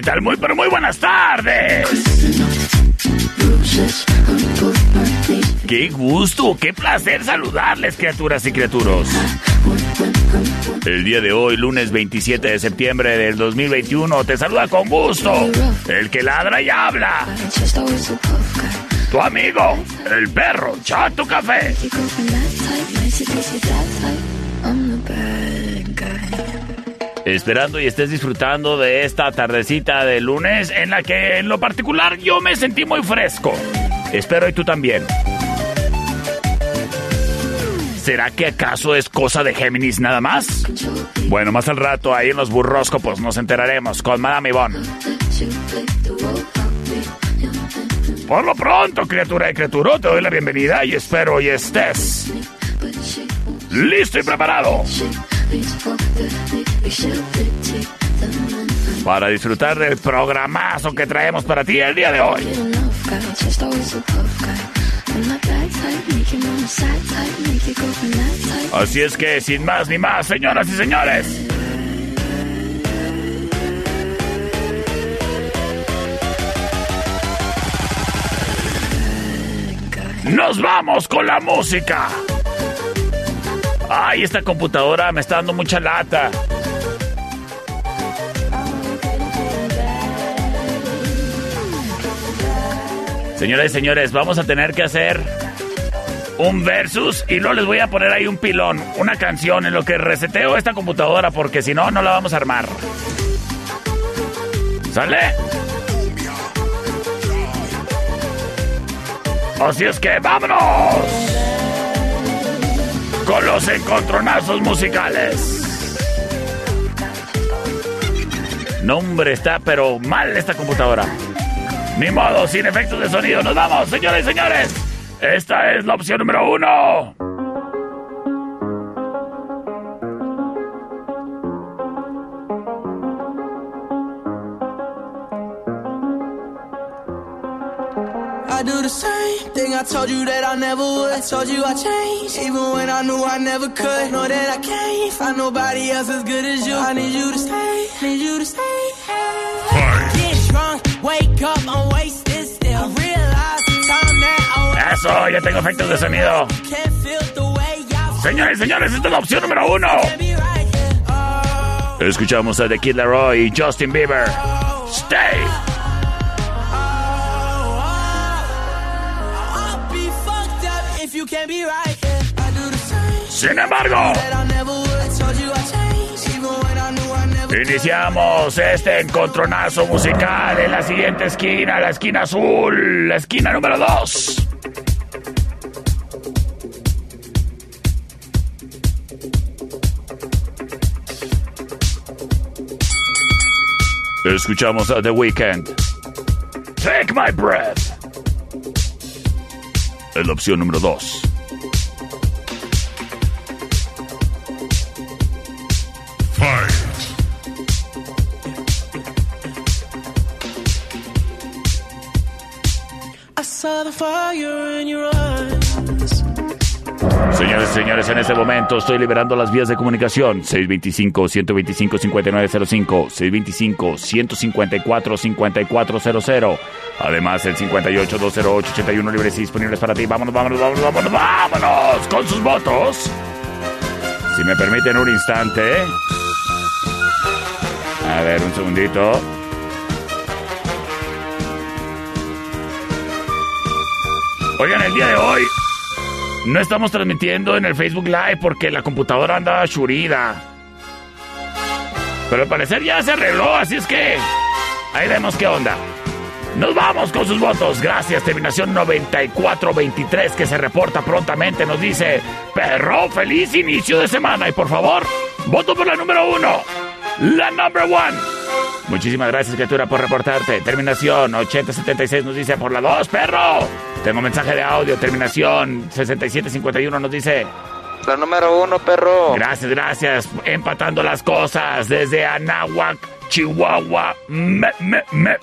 ¿Qué tal? Muy, pero muy buenas tardes. Qué gusto, qué placer saludarles, criaturas y criaturos. El día de hoy, lunes 27 de septiembre del 2021, te saluda con gusto el que ladra y habla. Tu amigo, el perro Chato Café. Esperando y estés disfrutando de esta tardecita de lunes en la que en lo particular yo me sentí muy fresco. Espero y tú también. ¿Será que acaso es cosa de Géminis nada más? Bueno, más al rato ahí en los burróscopos nos enteraremos con Madame Yvonne. Por lo pronto, criatura y criatura, te doy la bienvenida y espero y estés listo y preparado para disfrutar del programazo que traemos para ti el día de hoy. Así es que, sin más ni más, señoras y señores. Nos vamos con la música. Ay, esta computadora me está dando mucha lata. Señoras y señores, vamos a tener que hacer un versus y luego les voy a poner ahí un pilón, una canción en lo que reseteo esta computadora porque si no, no la vamos a armar. ¿Sale? Así es que vámonos con los encontronazos musicales. No, está pero mal esta computadora. Ni modo, sin efectos de sonido. Nos vamos, señores y señores. Esta es la opción número uno. I do the same thing I told you that I never would. I told you I changed, even when I knew I never could. Know that I can't find nobody else as good as you. I need you to stay, need you to stay. Get Eso, ya tengo efectos de sonido. Señores y señores, esta es la opción número uno. Oh, Escuchamos a The Kid Laroi y Justin Bieber. Stay. I'll be Iniciamos este encontronazo musical en la siguiente esquina, la esquina azul, la esquina número 2. Escuchamos a The Weeknd. Take my breath. En la opción número 2. Señores señores, en este momento estoy liberando las vías de comunicación. 625-125-5905, 625-154-5400. Además, el 58-208-81 libres y disponibles para ti. Vámonos, vámonos, vámonos, vámonos, vámonos con sus votos. Si me permiten un instante. A ver, un segundito. Oigan, el día de hoy no estamos transmitiendo en el Facebook Live porque la computadora anda churida. Pero al parecer ya se arregló, así es que ahí vemos qué onda. Nos vamos con sus votos. Gracias, terminación 9423 que se reporta prontamente. Nos dice, perro, feliz inicio de semana. Y por favor, voto por la número uno. La number one. Muchísimas gracias, criatura, por reportarte. Terminación 8076 nos dice por la dos, perro. Tengo mensaje de audio. Terminación 6751 nos dice. La número uno, perro. Gracias, gracias. Empatando las cosas desde Anáhuac. Chihuahua,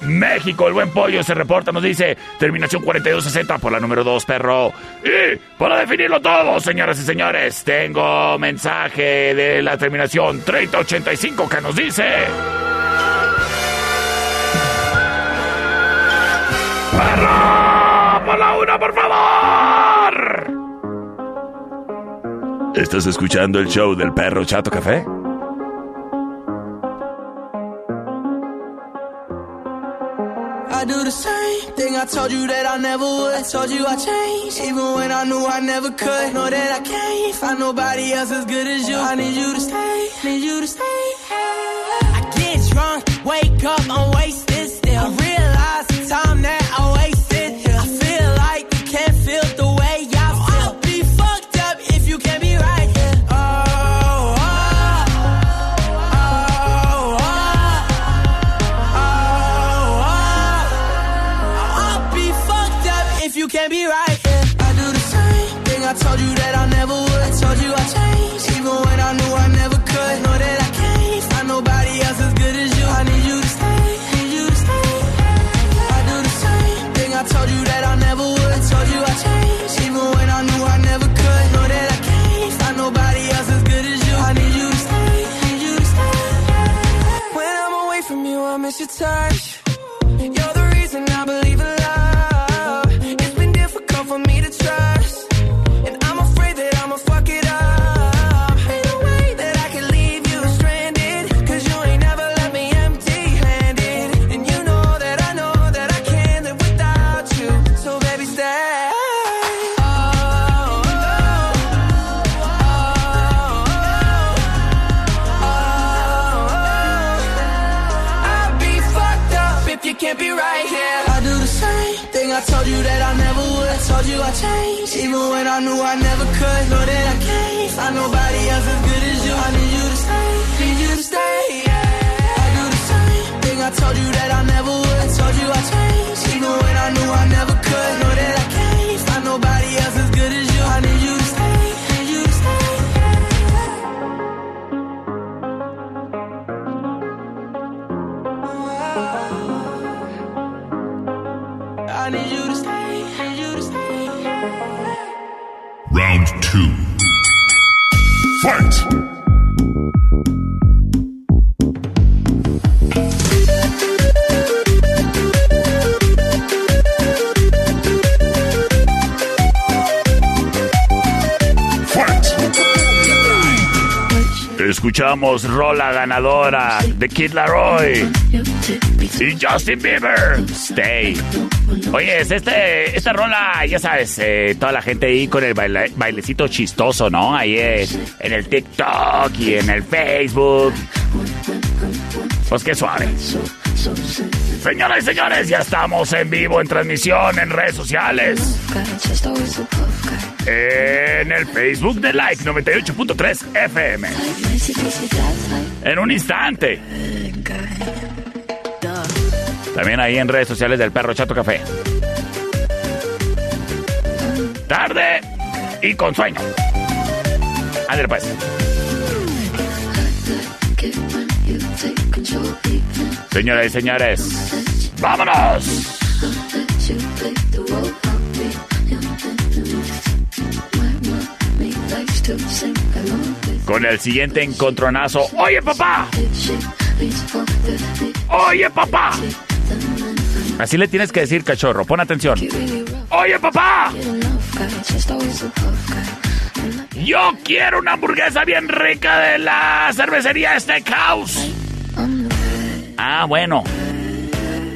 México. El buen pollo se reporta, nos dice terminación 4260 por la número 2, perro. Y para definirlo todo, señoras y señores, tengo mensaje de la terminación 3085 que nos dice. ¡Perro! ¡Por la una, por favor! ¿Estás escuchando el show del perro Chato Café? I do the same thing I told you that I never would. I told you I changed, even when I knew I never could. Know that I can't find nobody else as good as you. I need you to stay, need you to stay. I get drunk, wake up, I'm wasted still. I realize the time that touch. Rola ganadora de Kid Laroi y Justin Bieber. Stay. Oye, es este, esta rola, ya sabes, eh, toda la gente ahí con el baile- bailecito chistoso, ¿no? Ahí eh, en el TikTok y en el Facebook. Pues qué suave. Señoras y señores, ya estamos en vivo en transmisión en redes sociales. En el Facebook de Like 98.3 FM. En un instante. También ahí en redes sociales del Perro Chato Café. Tarde y con sueño. Ándale pues. Señoras y señores, ¡vámonos! Con el siguiente encontronazo. Oye, papá. Oye, papá. Así le tienes que decir, cachorro. Pon atención. Oye, papá. Yo quiero una hamburguesa bien rica de la cervecería Steakhouse. Ah, bueno.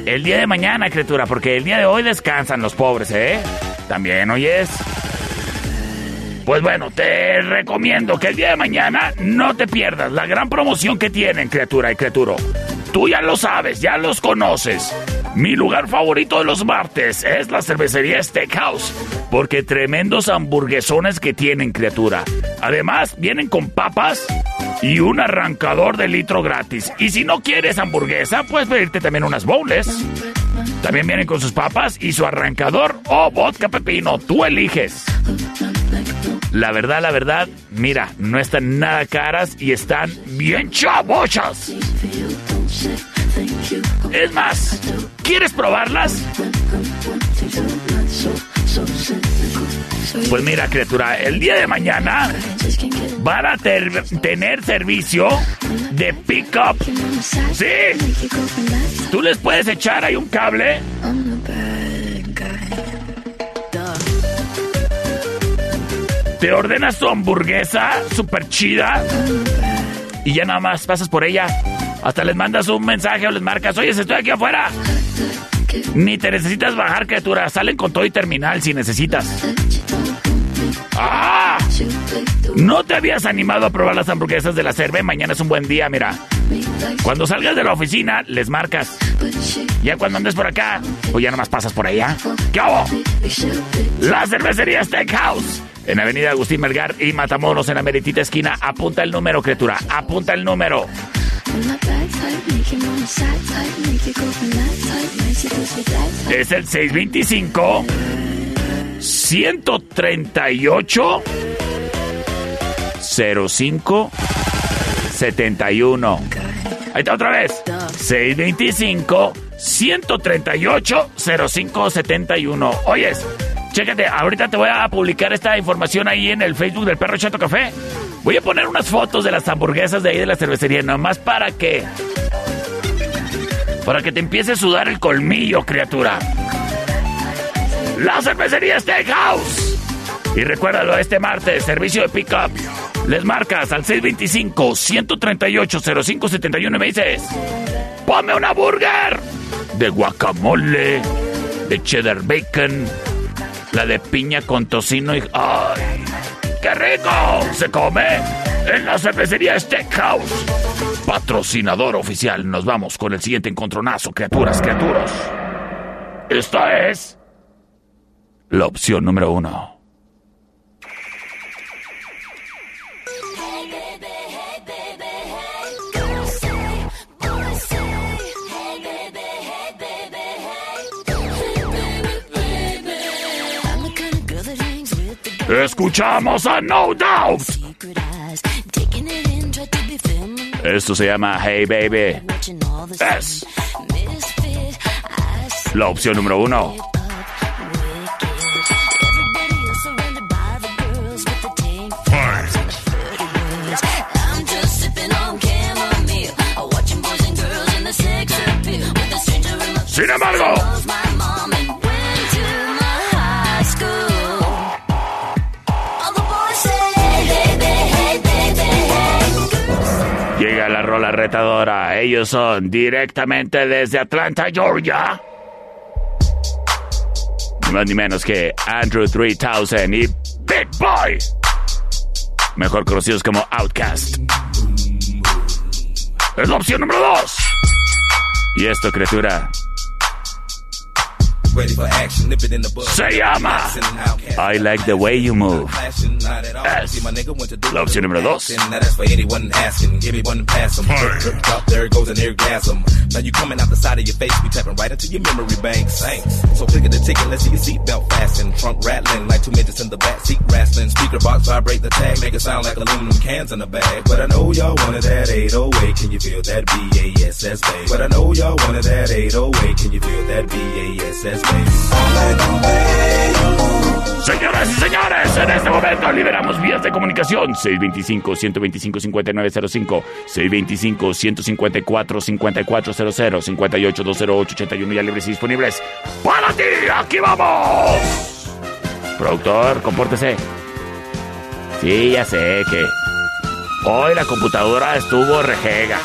El día de mañana, criatura, porque el día de hoy descansan los pobres, ¿eh? También oyes. Pues bueno, te recomiendo que el día de mañana no te pierdas la gran promoción que tienen, criatura y criaturo. Tú ya lo sabes, ya los conoces. Mi lugar favorito de los martes es la cervecería Steakhouse, porque tremendos hamburguesones que tienen, criatura. Además, vienen con papas y un arrancador de litro gratis. Y si no quieres hamburguesa, puedes pedirte también unas bowls. También vienen con sus papas y su arrancador o vodka pepino. Tú eliges. La verdad, la verdad, mira, no están nada caras y están bien chavochas. Es más, ¿quieres probarlas? Pues mira, criatura, el día de mañana van a tener servicio de pick-up. Sí. Tú les puedes echar ahí un cable. Te ordenas tu hamburguesa super chida y ya nada más pasas por ella hasta les mandas un mensaje o les marcas, oye, estoy aquí afuera. Ni te necesitas bajar, criatura. Salen con todo y terminal si necesitas. ¡Ah! ¿No te habías animado a probar las hamburguesas de la cerve? Mañana es un buen día, mira. Cuando salgas de la oficina, les marcas. Ya cuando andes por acá, o ya nomás pasas por allá. ¿Qué hago? La cervecería Steakhouse. En Avenida Agustín Melgar y Matamoros en la meritita esquina. Apunta el número, criatura. Apunta el número. Es el 625 138 05 71. Ahí está otra vez. 625 138 05 71. Oyes, chécate, ahorita te voy a publicar esta información ahí en el Facebook del Perro Chato Café. Voy a poner unas fotos de las hamburguesas de ahí de la cervecería, nomás para que. Para que te empiece a sudar el colmillo, criatura. La cervecería Steakhouse. Y recuérdalo, este martes, servicio de pickup. Les marcas al 625-138-0571 y me dices: ¡Ponme una burger! De guacamole, de cheddar bacon, la de piña con tocino y. ¡Ay! ¡Qué rico! Se come en la cervecería Steakhouse. Patrocinador oficial. Nos vamos con el siguiente encontronazo, criaturas, criaturas. Esta es la opción número uno. Escuchamos a No Doubt. Esto se llama Hey Baby. Es la opción número uno. Sin embargo, La retadora. Ellos son directamente desde Atlanta, Georgia. Ni más ni menos que Andrew 3000 y Big Boy. Mejor conocidos como Outcast. Es la opción número 2. Y esto, criatura, se llama I Like the Way You Move. Es la opción número dos. There goes an orgasm. Now you coming out the side of your face, we tapping right into your memory bank. Thanks. So click the ticket, let's see your seatbelt fasten. Trunk rattling like two midgets in the back seat wrestling. Speaker box vibrate the tag, make it sound like aluminum cans in a bag. But I know y'all wanted that 808. Can you feel that BASS bass? But I know y'all wanted that 808. Can you feel that BASS Señoras y señores, en este momento liberamos vías de comunicación 625-125-5905, 625-154-5400, 58-208-81 ya libres y disponibles. ¡Para ti! ¡Aquí vamos! Productor, compórtese. Sí, ya sé que hoy la computadora estuvo rejega.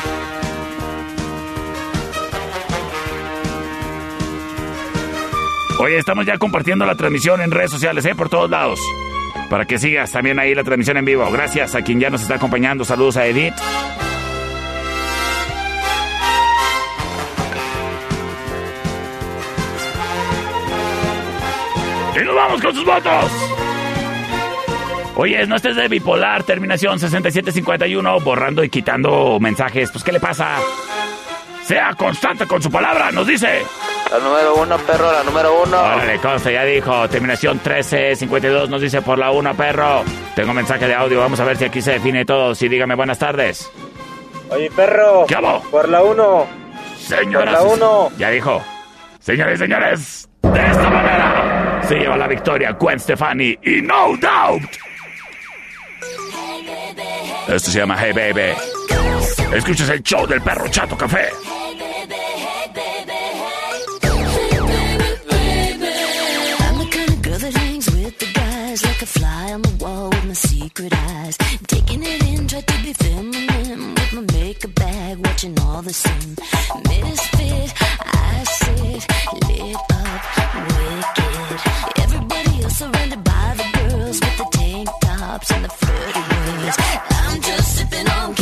Oye, estamos ya compartiendo la transmisión en redes sociales, ¿eh? Por todos lados. Para que sigas también ahí la transmisión en vivo. Gracias a quien ya nos está acompañando. Saludos a Edith. Y nos vamos con sus votos. Oye, no estés de bipolar, terminación 6751, borrando y quitando mensajes. Pues, ¿qué le pasa? Sea constante con su palabra, nos dice. La número uno, perro, la número uno. Órale, consta, ya dijo. Terminación 1352 nos dice por la una, perro. Tengo mensaje de audio, vamos a ver si aquí se define todo. Sí, dígame buenas tardes. Oye, perro. ¿Qué hago? Por la uno. Señoras. Por la uno. Ya dijo. Señores y señores, de esta manera se lleva la victoria Gwen Stefani y No Doubt. Esto se llama Hey Baby. Escuchas el show del perro Chato Café. Try to be feminine with my makeup bag, watching all the same. Misfit, I sit lit up, wicked. Everybody else surrounded by the girls with the tank tops and the flirty ways. I'm just sipping on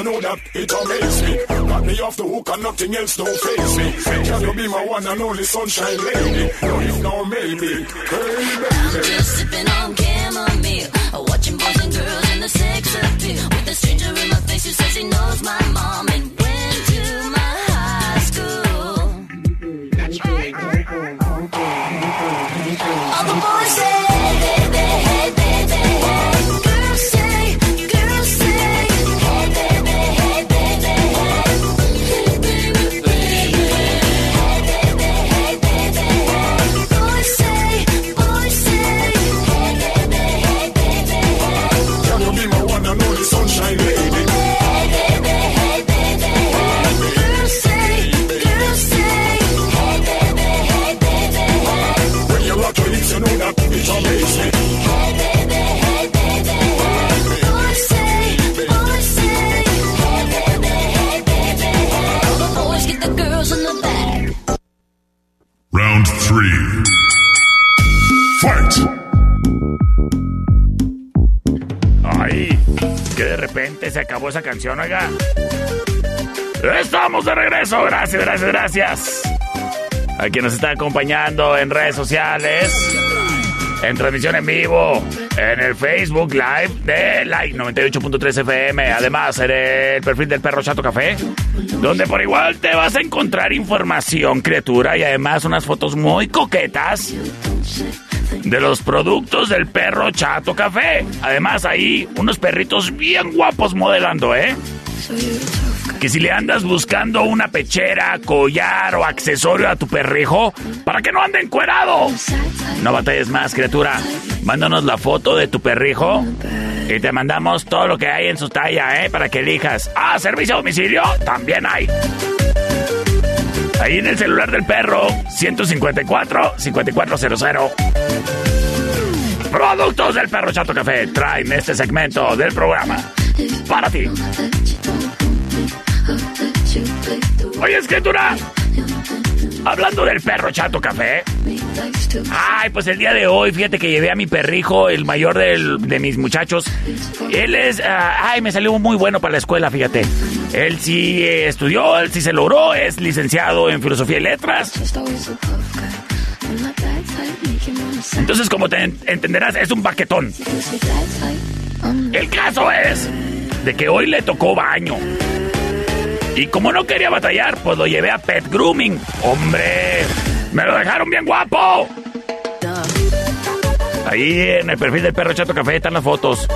you know that it amazes me. Got me off the hook and nothing else don't face me. Can you be my one and only sunshine lady? No, if no, maybe. Hey, I'm just sipping on chamomile, watching boys and girls in the sex appeal. With a stranger in my face who says he knows my mom esa canción, oiga. Estamos de regreso, gracias, gracias, gracias. A quien nos está acompañando en redes sociales. en transmisión en vivo, en el Facebook Live de Like 98.3 FM, además en el perfil del Perro Chato Café, donde por igual te vas a encontrar información, criatura, y además unas fotos muy coquetas de los productos del perro Chato Café. Además, ahí unos perritos bien guapos modelando, ¿eh? Que si le andas buscando una pechera, collar o accesorio a tu perrijo, para que no ande encuerado. No batalles más, criatura. Mándanos la foto de tu perrijo y te mandamos todo lo que hay en su talla, ¿eh? Para que elijas. Ah, servicio a domicilio, también hay. Ahí en el celular del perro, 154-5400. Productos del perro Chato Café traen este segmento del programa para ti. Oye, escritura. Hablando del perro Chato Café. Ay, pues el día de hoy, fíjate que llevé a mi perrijo, el mayor de mis muchachos. Él es. ah, ay, me salió muy bueno para la escuela, fíjate. Él sí eh, estudió, él sí se logró, es licenciado en filosofía y letras. Entonces, como te en- entenderás, es un baquetón. El caso es de que hoy le tocó baño. Y como no quería batallar, pues lo llevé a Pet Grooming. ¡Hombre! ¡Me lo dejaron bien guapo! Ahí en el perfil del perro Chato Café están las fotos.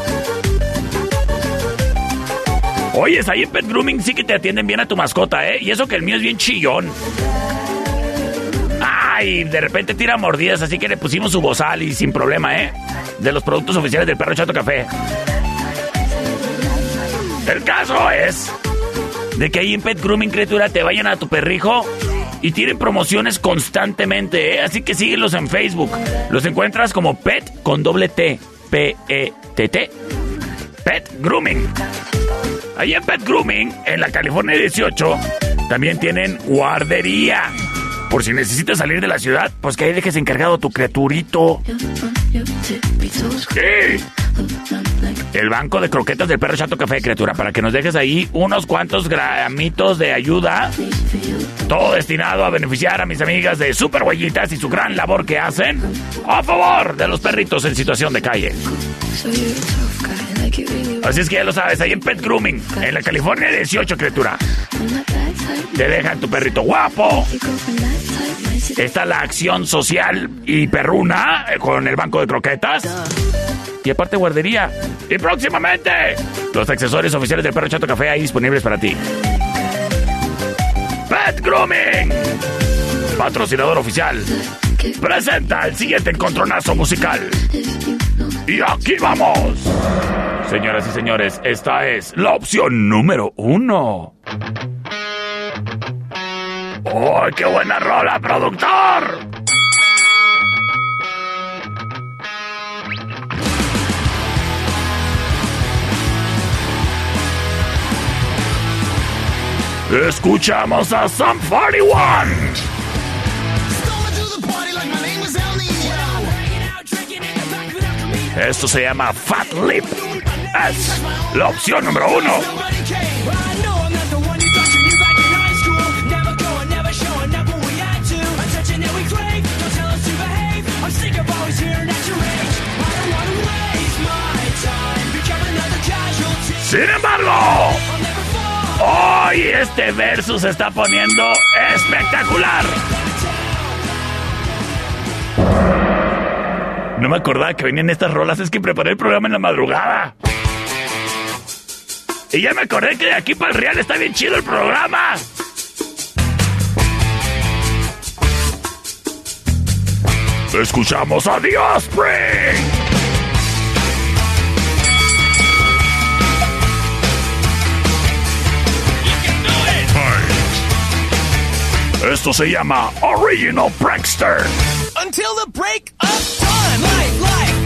Oyes, ahí en Pet Grooming sí que te atienden bien a tu mascota, ¿eh? Y eso que el mío es bien chillón. Ay, de repente tira mordidas, así que le pusimos su bozal y sin problema, ¿eh? De los productos oficiales del perro Chato Café. El caso es de que ahí en Pet Grooming Criatura te vayan a tu perrijo y tienen promociones constantemente, ¿eh? Así que síguelos en Facebook. Los encuentras como Pet con doble T, P-E-T-T. Pet Grooming. Ahí en Pet Grooming, en la California 18, también tienen guardería. Por si necesitas salir de la ciudad, pues que ahí dejes encargado tu criaturito. Sí. El banco de croquetas del perro Chato Café, criatura, para que nos dejes ahí unos cuantos gramitos de ayuda. Todo destinado a beneficiar a mis amigas de Super Huellitas y su gran labor que hacen a favor de los perritos en situación de calle. Así es que ya lo sabes, ahí en Pet Grooming, en la California 18, criatura. Te dejan tu perrito guapo. Está la acción social y perruna eh, con el banco de croquetas. Y aparte guardería. Y próximamente, los accesorios oficiales del perro Chato Café ahí disponibles para ti. Pet Grooming. Patrocinador oficial. Presenta el siguiente encontronazo musical. Y aquí vamos. Señoras y señores, esta es la opción número uno. ¡Oh, qué buena rola, productor! Escuchamos a Sam 41. Esto se llama Fat Lip. Es la opción número uno. Sin embargo, hoy este verso se está poniendo espectacular. No me acordaba que venían estas rolas, es que preparé el programa en la madrugada. Y ya me acordé que de aquí para el Real está bien chido el programa. Escuchamos a The. Esto se llama Original Prankster. Until the break of time. Life, life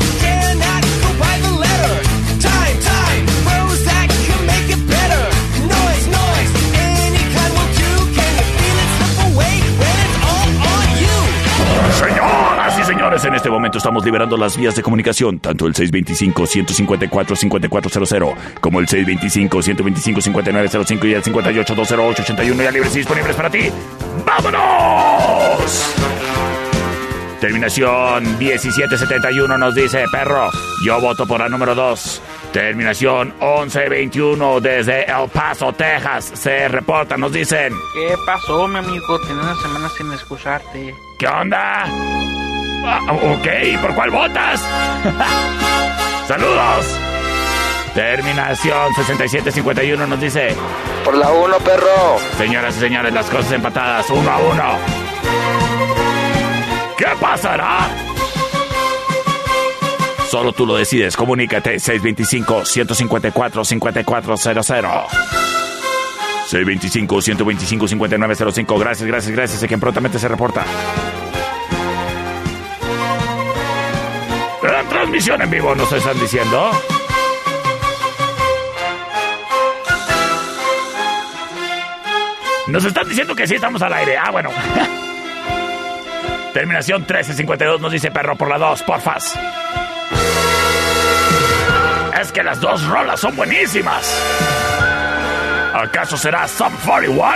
señores, en este momento estamos liberando las vías de comunicación, tanto el 625-154-5400 como el 625-125-5905 y el 58-208-81 ya libres y disponibles para ti. ¡Vámonos! Terminación 1771 nos dice, perro, yo voto por la número 2. Terminación 1121 desde El Paso, Texas. Se reporta, nos dicen. ¿Qué pasó, mi amigo? Tenía una semana sin escucharte. ¿Qué onda? Ah, ok, ¿por cuál votas? ¡Saludos! Terminación 6751 nos dice. Por la 1, perro. Señoras y señores, las cosas empatadas, uno a uno. ¿Qué pasará? Solo tú lo decides. Comunícate 625-154-5400. 625-125-5905. Gracias, gracias, gracias. A quien prontamente se reporta. Transmisión en vivo nos están diciendo. Nos están diciendo que sí estamos al aire. Ah, bueno. Terminación 1352 nos dice perro por la 2, porfas. Es que las dos rolas son buenísimas. ¿Acaso será Sub 41?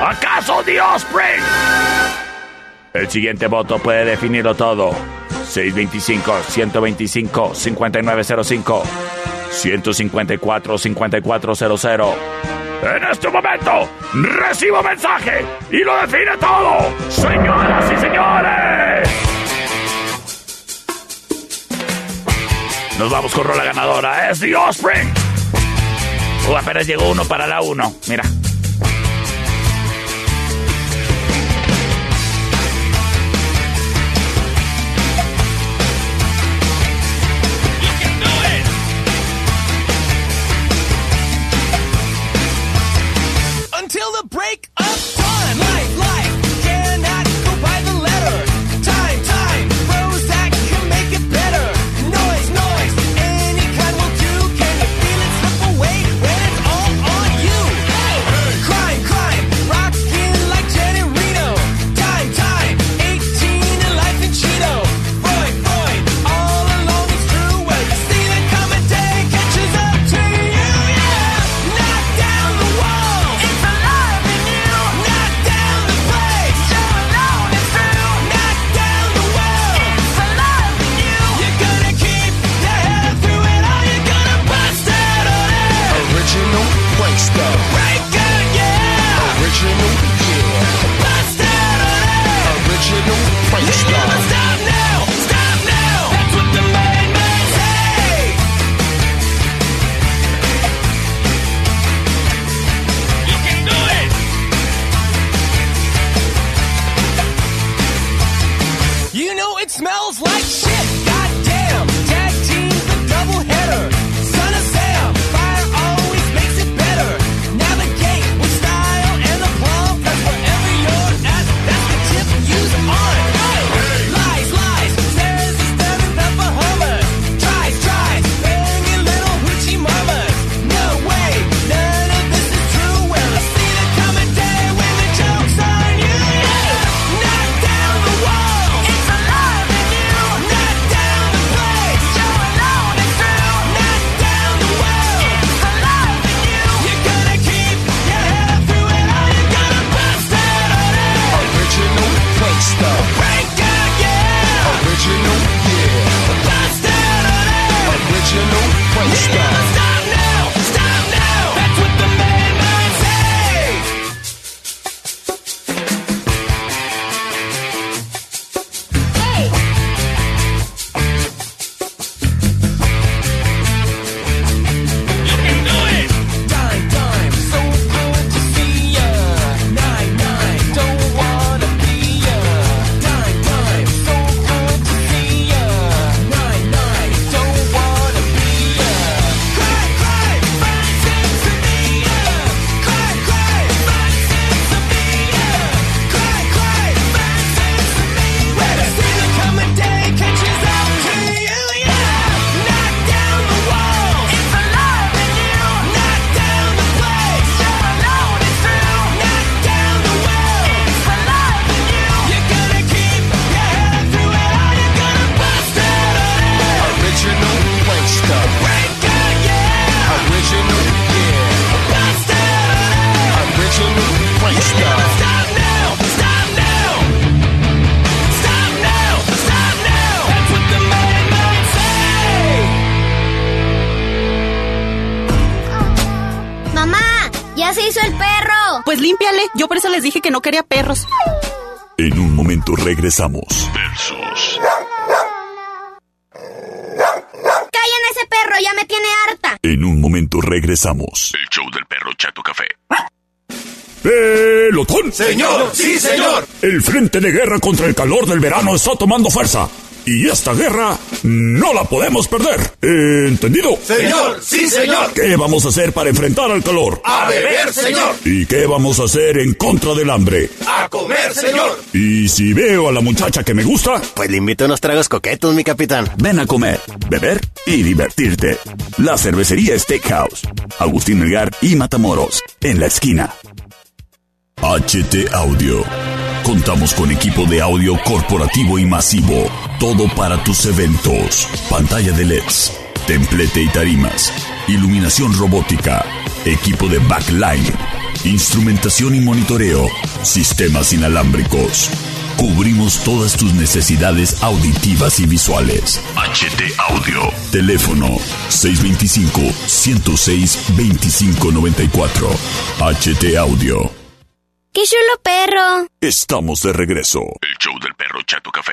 ¿Acaso The Offspring? El siguiente voto puede definirlo todo. 625-125-5905. 154-5400. En este momento, recibo mensaje y lo define todo. Señoras y señores. Nos vamos con rola ganadora. Es The Offspring. Uh, apenas llegó uno para la uno. Mira. Regresamos. Versus. Callen ese perro, ya me tiene harta. En un momento regresamos. El show del perro Chato Café. ¡Pelotón! Señor, sí, señor. El frente de guerra contra el calor del verano está tomando fuerza. Y esta guerra no la podemos perder. ¿Entendido? Señor, sí, señor. ¿Qué vamos a hacer para enfrentar al calor? A beber, señor. ¿Y qué vamos a hacer en contra del hambre? A comer, señor. Y si veo a la muchacha que me gusta, Pues le invito unos tragos coquetos, mi capitán. ven a comer, beber y divertirte. La cervecería Steakhouse. Agustín Melgar y Matamoros. En la esquina. HT Audio. Contamos con equipo de audio corporativo y masivo. Todo para tus eventos. Pantalla de LEDs, templete y tarimas. Iluminación robótica. Equipo de backline. Instrumentación y monitoreo. Sistemas inalámbricos. Cubrimos todas tus necesidades auditivas y visuales. HT Audio. Teléfono 625-106-2594. HT Audio. ¡Qué chulo perro! Estamos de regreso. El show del perro Chato Café.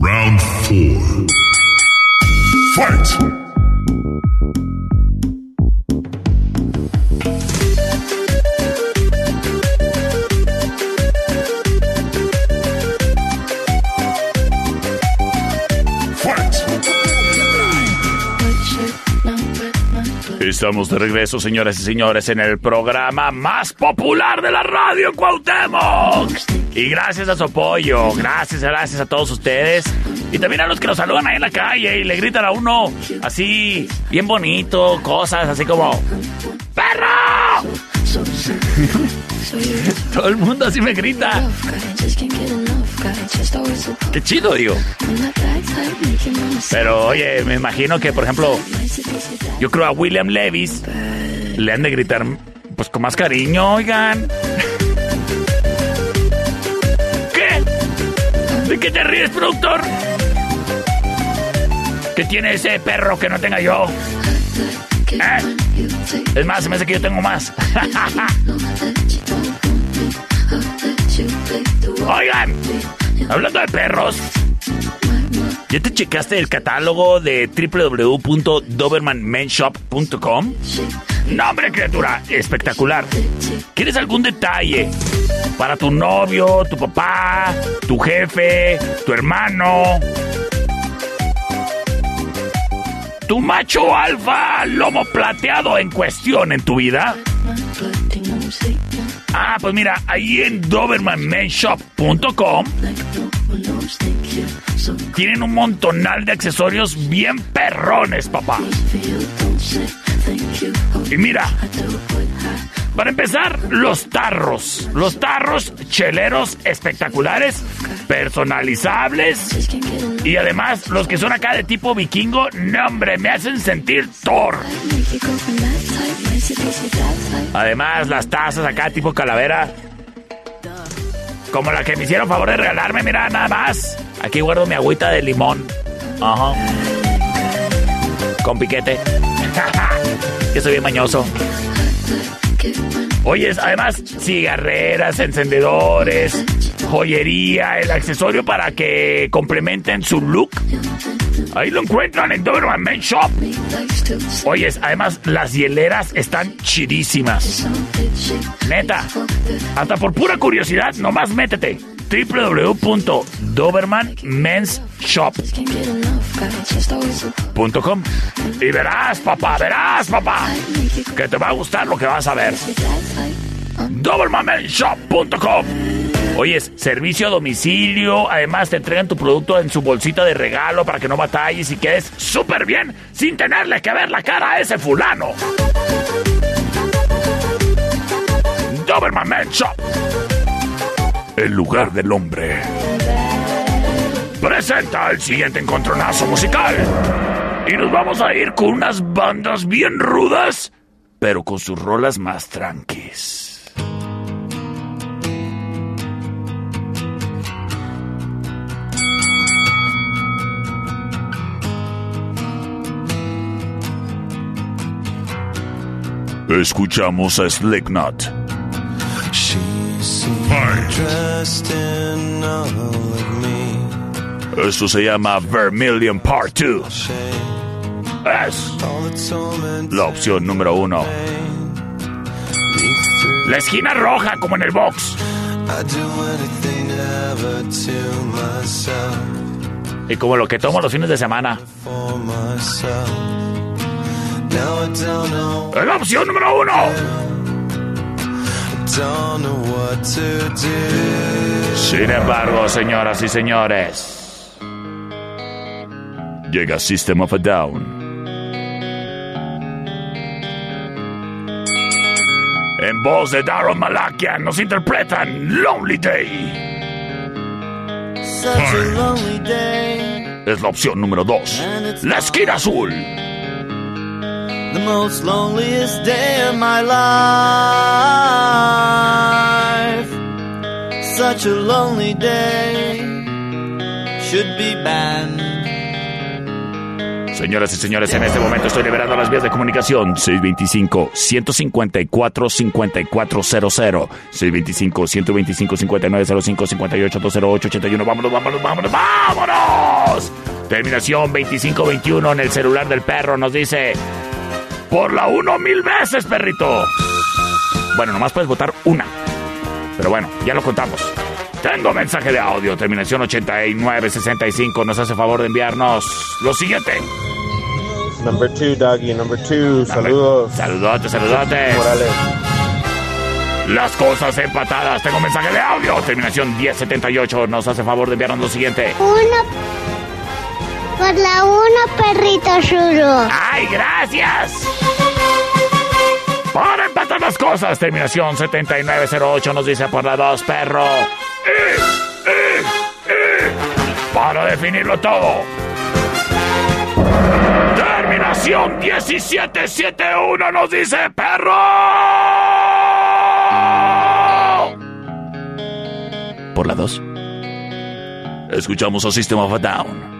Round 4. Fight! Estamos de regreso, señoras y señores, en el programa más popular de la radio Cuauhtémoc. Y gracias a su apoyo, gracias, gracias a todos ustedes. Y también a los que nos saludan ahí en la calle y le gritan a uno así, bien bonito, cosas así como... ¡Perro! Todo el mundo así me grita. Qué chido, digo. Pero oye, me imagino que, por ejemplo, yo creo a William Levis le han de gritar pues con más cariño, oigan. ¿Qué? ¿De qué te ríes, productor? ¿Qué tiene ese perro que no tenga yo? ¿Eh? Es más, se me hace que yo tengo más. Oigan, hablando de perros, ¿ya te checaste el catálogo de www.dobermanmenshop.com? No, hombre, criatura, espectacular. ¿Quieres algún detalle para tu novio, tu papá, tu jefe, tu hermano? ¿Tu macho alfa lomo plateado en cuestión en tu vida? Ah, pues mira, ahí en dobermanmenshop.com tienen un montonal de accesorios bien perrones, papá. Y mira, para empezar, los tarros. Los tarros cheleros espectaculares, personalizables. Y además, los que son acá de tipo vikingo, no hombre, me hacen sentir Thor. Además, las tazas acá tipo calavera. Como la que me hicieron favor de regalarme, mira, nada más. Aquí guardo mi agüita de limón. Ajá. Con piquete. que soy bien mañoso. Oye, además, cigarreras, encendedores, joyería, el accesorio para que complementen su look. Ahí lo encuentran en Doberman Men Shop. Oyes, además las hieleras están chidísimas. Neta, hasta por pura curiosidad, nomás métete www.dobermanmenshop.com y verás, papá, verás, papá, que te va a gustar lo que vas a ver. Dobermanmenshop.com Oyes, servicio a domicilio, además te entregan tu producto en su bolsita de regalo para que no batalles y quedes súper bien sin tenerle que ver la cara a ese fulano. Doberman Shop. El lugar del hombre. Presenta el siguiente encontronazo musical. Y nos vamos a ir con unas bandas bien rudas, pero con sus rolas más tranquis. Escuchamos a Esto se llama Vermilion Part 2. Es la opción número uno. La esquina roja como en el box. Y como lo que tomo los fines de semana. Es la opción número uno. Sin embargo, señoras y señores, llega System of a Down. En voz de Daron Malakian nos interpretan Lonely Day. Es la opción número dos. La esquina azul. The most loneliest day of my life. Such a lonely day should be banned. Señoras y señores, en este momento estoy liberando las vías de comunicación. 625-154-5400. 625-125-5905-58-208-81. Vámonos, vámonos, vámonos, vámonos. Terminación 2521 en el celular del perro nos dice... Por la uno mil veces, perrito. Bueno, nomás puedes votar una. Pero bueno, ya lo contamos. Tengo mensaje de audio, terminación 8965. Nos hace favor de enviarnos lo siguiente. Number two, Doggy, number two. Saludos. Saludotes, saludotes. Morales. Las cosas empatadas. Tengo mensaje de audio, terminación 1078. Nos hace favor de enviarnos lo siguiente. Uno por la uno, perrito churro. ¡Ay, gracias! Para empatar las cosas, terminación 7908 nos dice por la 2, perro. Para definirlo todo. Terminación 1771 nos dice perro. Por la 2. Escuchamos a System of a Down.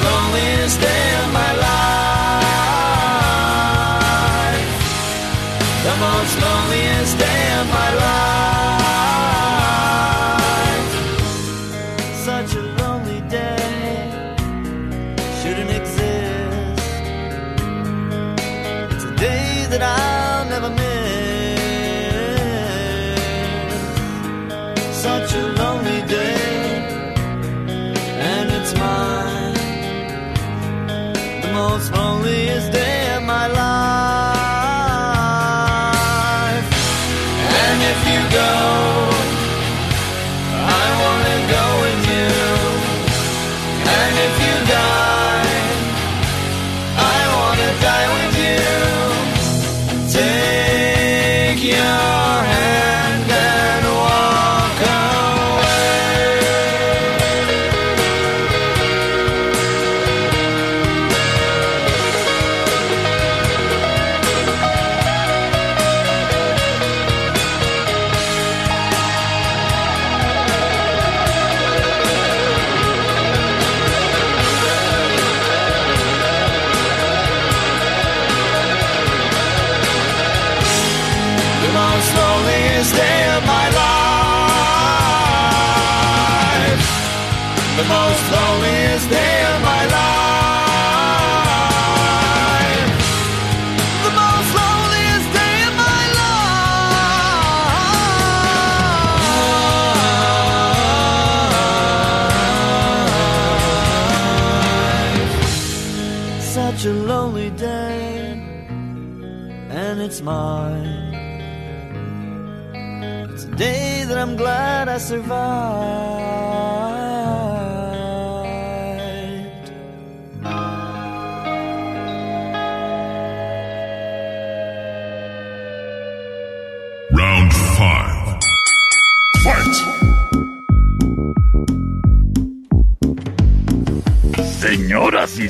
The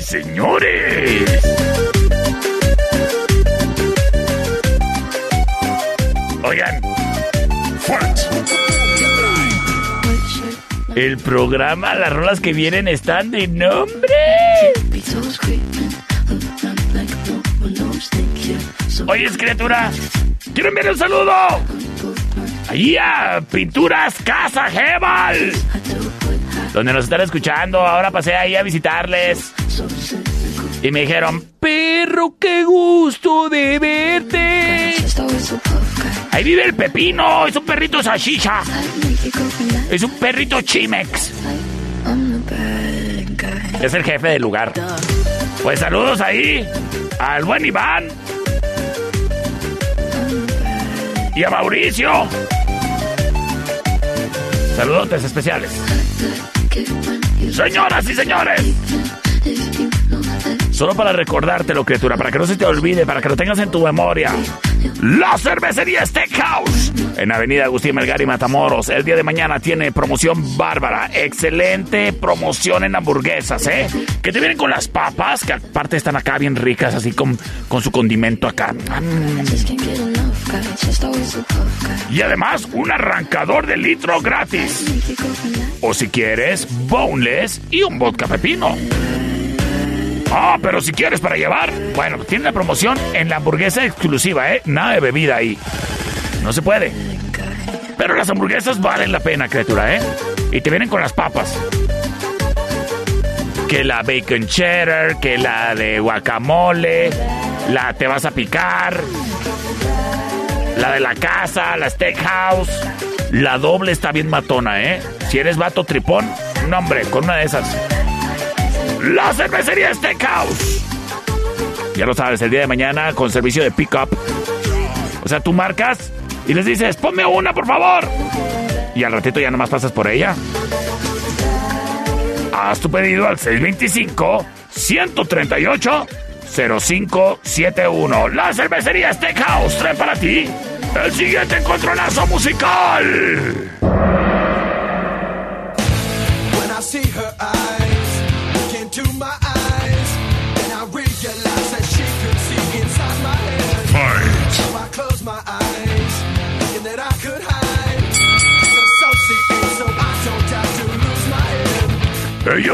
señores. Oigan. El programa, las rolas que vienen están de nombre. Oye, criatura, quiero enviarle un saludo. Ahí a Pinturas Casa Gebal. Donde nos están escuchando. Ahora pasé ahí a visitarles. Y me dijeron, perro, qué gusto de verte. Ahí vive el pepino, es un perrito sashisha. Es un perrito chimex. Es el jefe del lugar. Pues saludos ahí al buen Iván. Y a Mauricio. Saludotes especiales. Señoras y señores. Solo para recordártelo, criatura, para que no se te olvide, para que lo tengas en tu memoria. La cervecería Steakhouse en Avenida Agustín Melgar y Matamoros. El día de mañana tiene promoción bárbara. Excelente promoción en hamburguesas, ¿eh? Que te vienen con las papas, que aparte están acá bien ricas, así con, con su condimento acá. Y además, un arrancador de litro gratis. O si quieres, boneless y un vodka pepino. Ah, pero si quieres para llevar, bueno, tiene la promoción en la hamburguesa exclusiva, ¿eh? Nada de bebida ahí. No se puede. Pero las hamburguesas valen la pena, criatura, ¿eh? Y te vienen con las papas. Que la bacon cheddar, que la de guacamole, la te vas a picar, la de la casa, la steakhouse. La doble está bien matona, ¿eh? Si eres vato tripón, no hombre, con una de esas. La cervecería Steakhouse. Ya lo sabes, el día de mañana con servicio de pick-up. O sea, tú marcas y les dices, ponme una, por favor. Y al ratito ya nomás pasas por ella. Haz tu pedido al 625-138-0571. La cervecería Steakhouse trae para ti el siguiente encontronazo musical.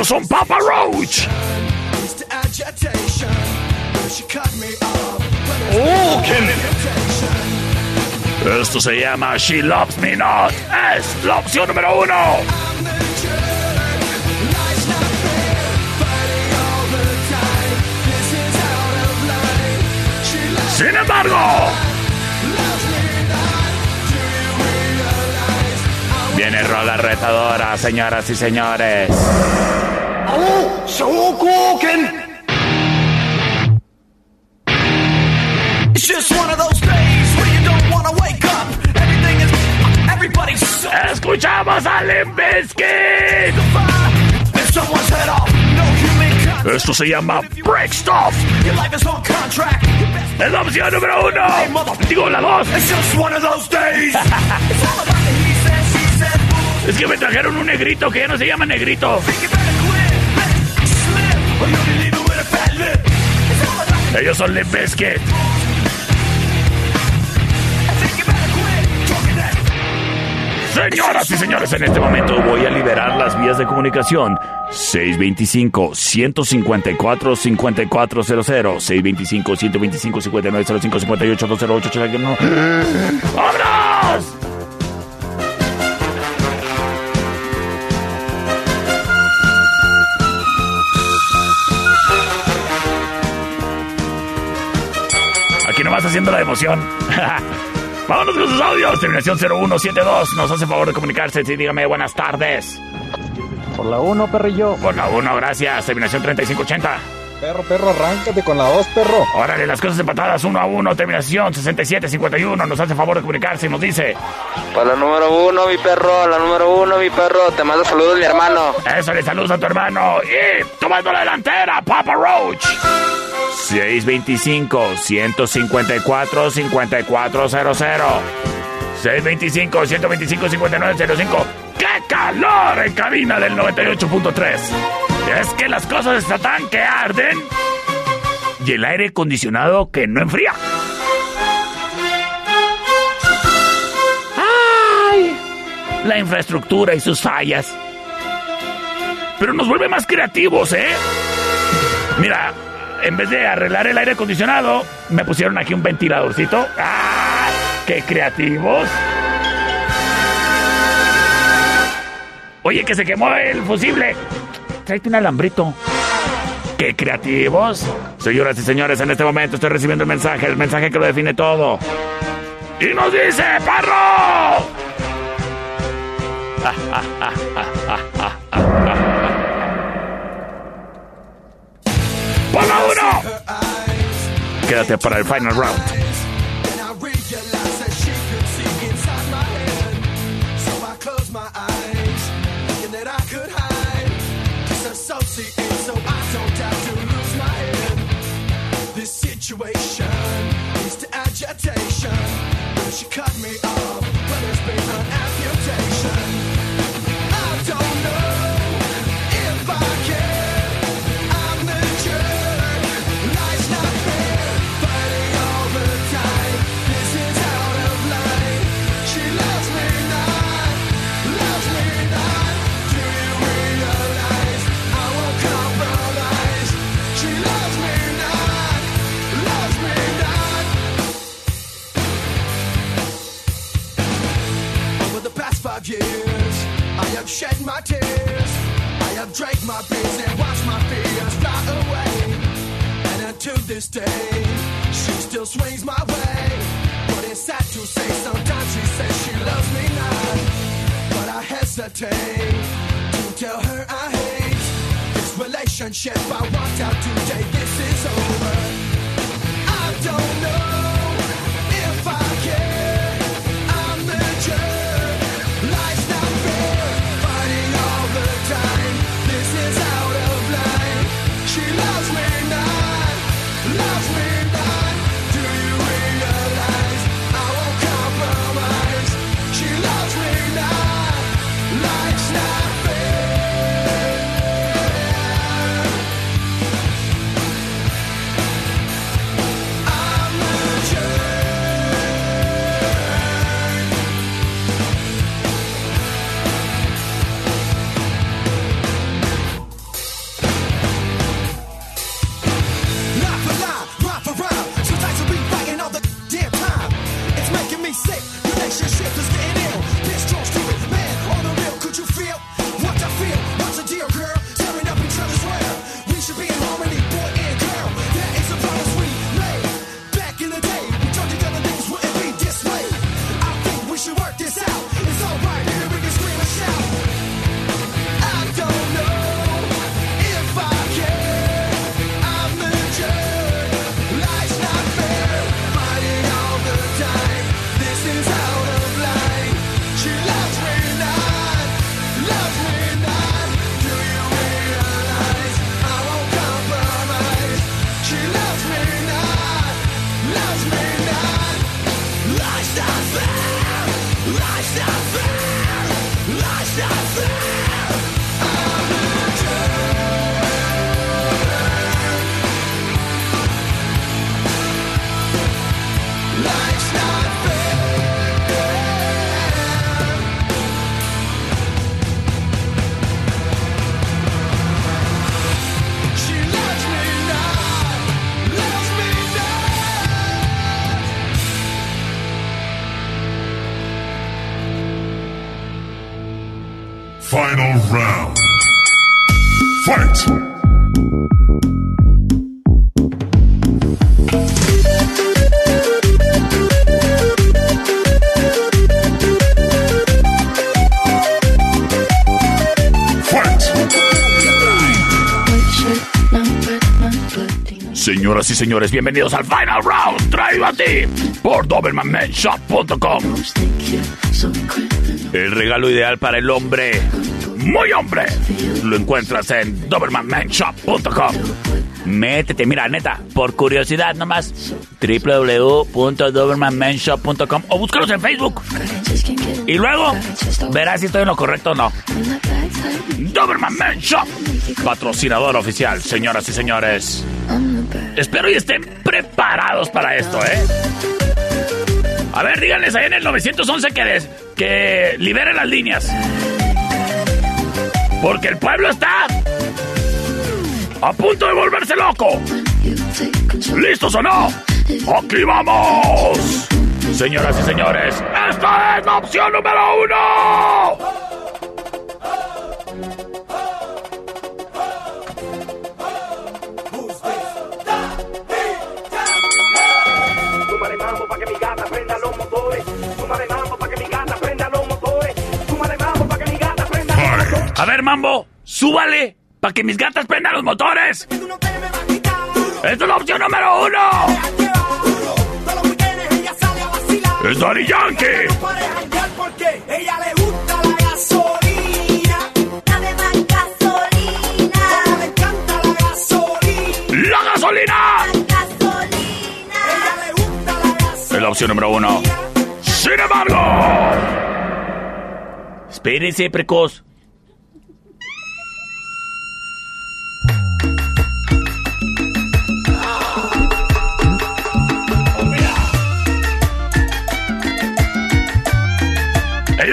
Son Papa Roach. Oh, Esto se llama She Loves Me Not. Es la opción número uno. Sin embargo, viene rola retadora, señoras y señores. Escuchamos a Limp Bizkit. If someone's head off, no human contact. Esto se llama Break Stuff. Es la opción número uno. Digo la dos. Es que me trajeron un negrito que ya no se llama negrito. Ellos son Limp Bizkit. Señoras y señores, en este momento voy a liberar las vías de comunicación. 625-154-5400. 625-125-5905-58-208. ¡Vámonos! Haciendo la emoción. Vámonos con sus audios. Terminación 0172. Nos hace favor de comunicarse. Sí, dígame buenas tardes. Por la 1, perrillo. Por la 1, gracias. Terminación 3580. Perro, perro, arráncate con la dos, perro. Órale, las cosas empatadas uno a uno, terminación 67-51. Nos hace favor de comunicarse y nos dice. Para la número uno, mi perro, la número uno, mi perro. Te mando saludos, mi hermano. Eso le saludos a tu hermano. Y tomando la delantera, Papa Roach. 625-154-5400. 625-125-5905. ¡Qué calor en cabina del 98.3! Es que las cosas están que arden y el aire acondicionado que no enfría. ¡Ay! La infraestructura y sus fallas. Pero nos vuelve más creativos, ¿eh? Mira, en vez de arreglar el aire acondicionado, me pusieron aquí un ventiladorcito. ¡Ah! ¡Qué creativos! Oye, que se quemó el fusible. Tráete un alambrito. ¡Qué creativos! Señoras y señores, en este momento estoy recibiendo el mensaje, el mensaje que lo define todo. Y nos dice, ¡Perro! ¡Polo uno! Quédate para el final round. so I don't have to lose my head. This situation is to agitation, but she cut me off. Shed my tears. I have drank my beers and watched my fears fly away. And until this day, she still swings my way. But it's sad to say, sometimes she says she loves me not. But I hesitate to tell her I hate this relationship. I walked out today, this is over. I don't know señores, bienvenidos al Final Round, traído a ti por DobermanManShop.com. El regalo ideal para el hombre, muy hombre, lo encuentras en DobermanManShop.com. Métete, mira, neta, por curiosidad nomás, www.dobermanmanshop.com o búscalos en Facebook. Y luego verás si estoy en lo correcto o no. Doberman Man Shop, patrocinador oficial, señoras y señores. Espero y estén preparados para esto, ¿eh? A ver, díganles ahí en el 911 que, des- que liberen las líneas. Porque el pueblo está a punto de volverse loco. ¿Listos o no? ¡Aquí vamos! Señoras y señores, esta es la opción número uno. A ver, Mambo, súbale para que mis gatas prendan los motores. Esta es la opción número uno. Es Daddy Yankee. Ella le gusta la gasolina. Más gasolina. la gasolina. ¡La gasolina! Gusta la gasolina. Es la opción número uno. Sin embargo. Espérense, precos.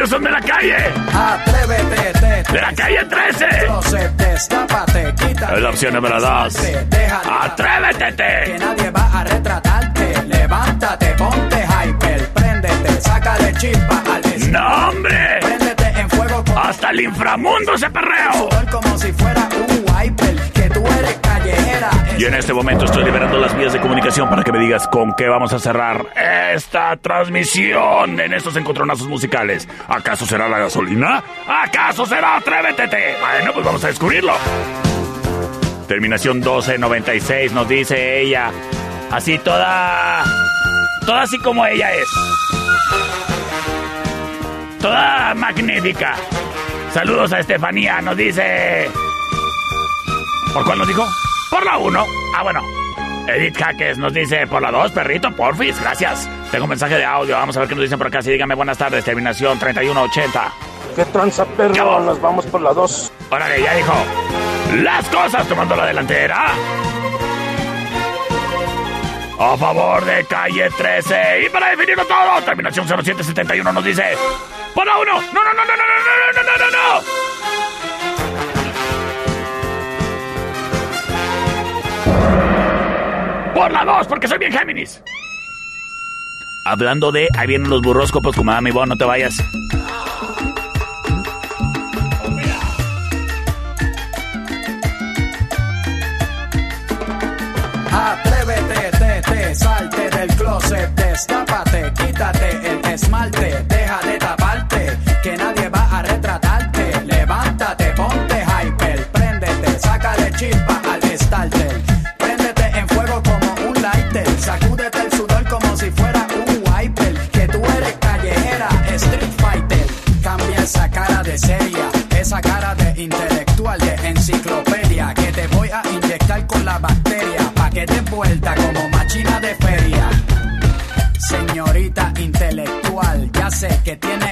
Ellos son de la calle. Atrévete, te, De la calle 13. Closet, destápate, quítate. Es la opción número dos. Déjate Atrévete. que nadie va a retratarte. Levántate, ponte hyper, préndete, sácale chispa al ¡No, hombre! Préndete en fuego con ¡Hasta el inframundo ese perreo! sudor como si fuera un wiper, que tú eres callejera. Y en este momento estoy liberando las vías de comunicación para que me digas con qué vamos a cerrar esta transmisión en estos encontronazos musicales. ¿Acaso será la gasolina? ¿Acaso será Atrévete? Bueno, pues vamos a descubrirlo. Terminación 1296 nos dice ella. Así toda... Toda así como ella es. Toda magnífica. Saludos a Estefanía, nos dice... ¿Por cuál nos dijo? Por la 1. Ah, bueno. Edith Jaques nos dice por la 2, perrito, porfis, gracias. Tengo un mensaje de audio, vamos a ver qué nos dicen por acá. Sí, dígame buenas tardes, terminación 3180. ¿Qué tranza, perro? Nos vamos por la 2. Órale, ya dijo. Las cosas tomando la delantera. A favor de calle 13. Y para definirlo todo, terminación 0771 nos dice. Por la 1. No, no, no, no, no, no, no, no, no, no, no. Por la 2, porque soy bien Géminis. Hablando de, ahí vienen los burróscopos, como mi Ivonne, no te vayas. Atrévete, te, te, salte del closet, destápate, quítate el esmalte, deja de tiene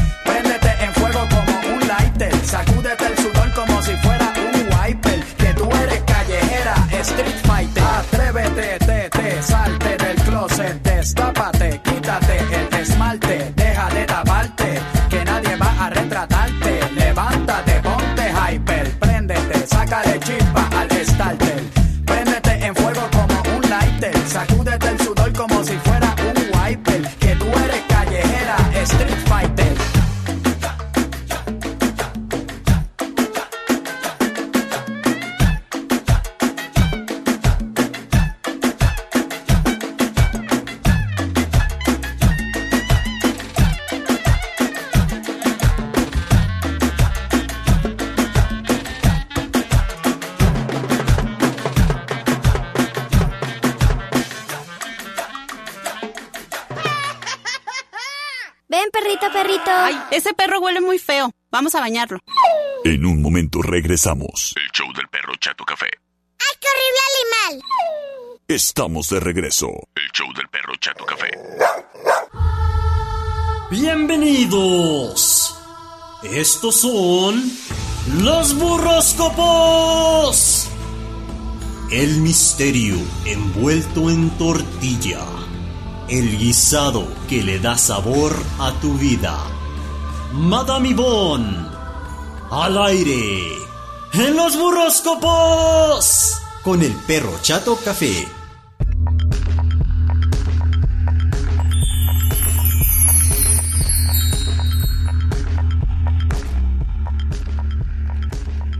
Vamos a bañarlo. En un momento regresamos. El show del perro Chato Café. ¡Ay, qué horrible animal! Estamos de regreso. El show del perro Chato Café. Bienvenidos. Estos son los burroscopos. El misterio envuelto en tortilla. El guisado que le da sabor a tu vida. Madame Yvonne. Al aire. En los burroscopos. Con el perro chato café.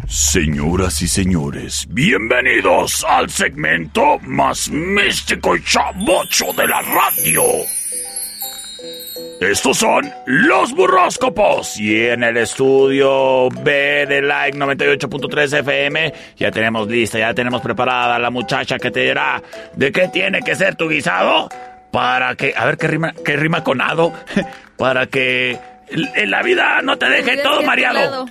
Señoras y señores, bienvenidos al segmento más místico y chavocho de la radio. Estos son los burroscopos. Y en el estudio B de Like 98.3 FM ya tenemos lista, ya tenemos preparada la muchacha que te dirá de qué tiene que ser tu guisado para que, a ver qué rima, qué rima con ado, para que en la vida no te deje todo mareado.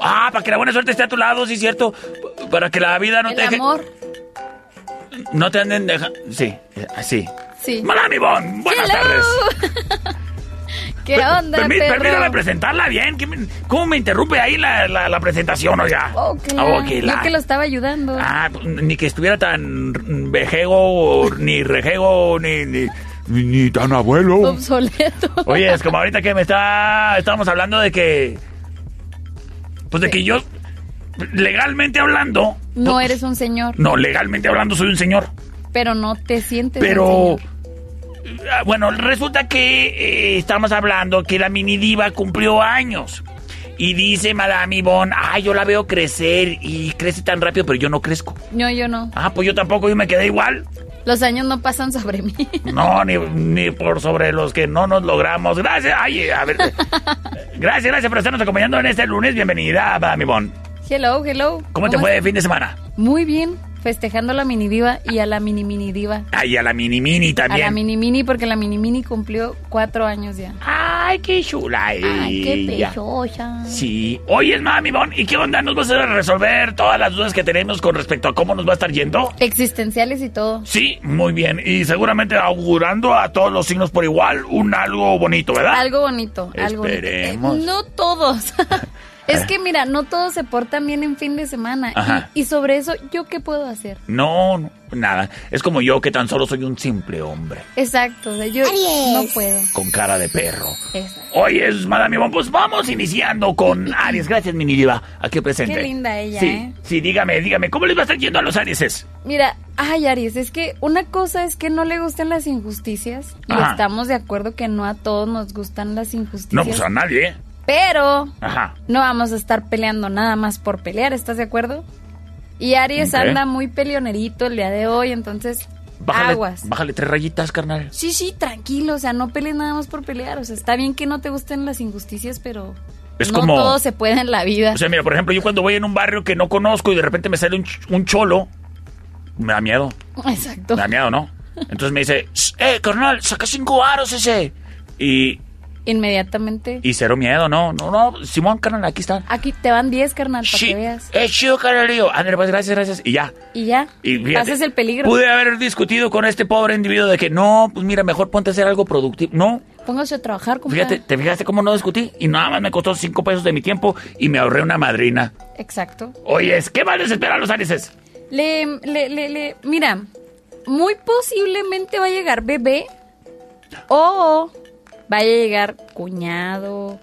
Ah, para que la buena suerte esté a tu lado, sí cierto. Para que la vida no El te deje. amor. No te anden dejando. Sí, así. Sí. Madame Ivonne, buenas Hello. tardes. ¿Qué onda, permí- perro? Permítame presentarla bien. ¿Qué me- ¿Cómo me interrumpe ahí la, la, la presentación, oiga? Oh, la- Oh, que Yo que lo estaba ayudando. Ah, pues, ni que estuviera tan vejego, ni rejego, ni, ni, ni tan abuelo. Obsoleto. Oye, es como ahorita que me está... Estábamos hablando de que... Pues de que yo, legalmente hablando... No eres un señor, No, legalmente hablando soy un señor. pero no te sientes un Pero... señor. Ah, Bueno, resulta que eh, estamos hablando que la mini diva cumplió años. Y dice Madame Yvonne, ay, yo la veo crecer y crece tan rápido, pero yo no crezco. No, yo no. Ah, pues yo tampoco, yo me quedé igual. Los años no pasan sobre mí. No, ni, ni por sobre los que no nos logramos. Gracias, ay, a ver. gracias, gracias por estarnos acompañando en este lunes. Bienvenida, Madame Yvonne. Hello, hello. ¿Cómo te fue de fin de semana? Muy bien. Festejando a la mini diva y a la mini mini diva. Ay, a la mini mini A la también. mini mini porque la mini mini cumplió cuatro años ya. Ay, qué chula Ay, qué pechosa. Sí. Oye, Mami Bon, ¿y qué onda? ¿Nos vas a resolver todas las dudas que tenemos con respecto a cómo nos va a estar yendo? Existenciales y todo. Sí, muy bien. Y seguramente augurando a todos los signos por igual un algo bonito, ¿verdad? Algo bonito. Algo bonito. Esperemos. Eh, no todos. Es que mira, no todos se portan bien en fin de semana. Ajá. Y, y sobre eso, ¿yo qué puedo hacer? No, no, nada. Es como yo que tan solo soy un simple hombre. Exacto, o sea, yo no puedo. Con cara de perro. Exacto. Oye, es Madame Ivonne, pues vamos iniciando con Aries. Gracias, mini diva. Aquí presente. Qué linda ella, Sí, ¿eh? sí, dígame, dígame, ¿cómo les va a estar yendo a los Arieses? Mira, ay Aries, es que una cosa es que no le gustan las injusticias y Ajá. estamos de acuerdo que no a todos nos gustan las injusticias. No, pues a nadie, ¿eh? Pero Ajá. no vamos a estar peleando nada más por pelear, ¿estás de acuerdo? Y Aries Ok. anda muy peleonerito el día de hoy, entonces Bájale, aguas. bájale tres rayitas, carnal. Sí, sí, tranquilo, o sea, no pelees nada más por pelear, o sea, está bien que no te gusten las injusticias, pero Es no como- todo se puede en la vida. O sea, mira, por ejemplo, yo cuando voy en un barrio que no conozco y de repente me sale un, ch- un cholo, me da miedo. Exacto. Me da miedo, ¿no? Entonces me dice, "Shh, eh, carnal, saca cinco aros ese. Y, Inmediatamente. y cero miedo, ¿no? No, no, Simón, carnal, aquí está. Aquí te van 10, carnal, para que veas. Eh, chido, carnalillo. Ándale, pues, gracias, gracias. Y ya. Y ya, Y fíjate, pasas el peligro. Pude haber discutido con este pobre individuo de que no, pues mira, mejor ponte a hacer algo productivo. No, Póngase a trabajar, compadre. fíjate, ¿te fijaste cómo no discutí? Y nada más me costó cinco pesos de mi tiempo y me ahorré una madrina. Exacto. Oye, ¿qué más les espera a los Aries? Le, le, le, le- mira, muy posiblemente va a llegar bebé o vaya a llegar cuñado,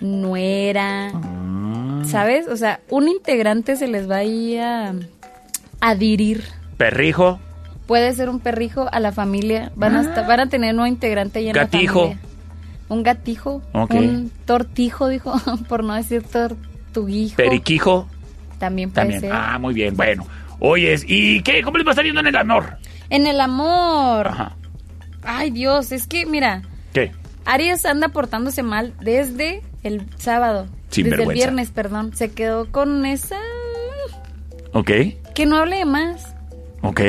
nuera, Ah. ¿sabes? O sea, un integrante se les va a ir a adhirir. Perrijo, Puede ser un perrijo a la familia. Van a, esta- van a tener un nuevo integrante ahí en Ah. La familia. Un gatijo. Un tortijo, dijo, por no decir tortuguijo. periquijo. También puede También. ser. Ah, muy bien, bueno. Oyes, ¿y qué? ¿Cómo les va a estar yendo en el amor? En el amor. Ajá. Ay, Dios, es que, mira, ¿Qué? Aries anda portándose mal desde el sábado. Sin desde vergüenza. el viernes, perdón. Se quedó con esa... Ok, Que no hable de más. ok.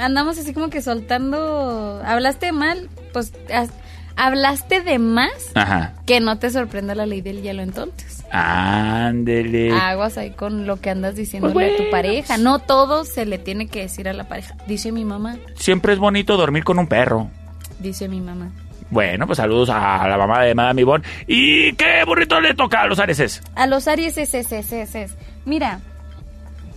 Andamos así como que soltando... Hablaste mal, pues... has- Hablaste de más Ajá. que no te sorprenda la ley del hielo entonces. Ándele. Aguas ahí con lo que andas diciéndole Pues a tu pareja. No todo se le tiene que decir a la pareja. Dice mi mamá. Siempre es bonito dormir con un perro. Dice mi mamá. Bueno, pues saludos a la mamá de Madame Ivonne. ¿Y qué burrito le toca a los Aries? A los Aries es, es, es, es. Mira,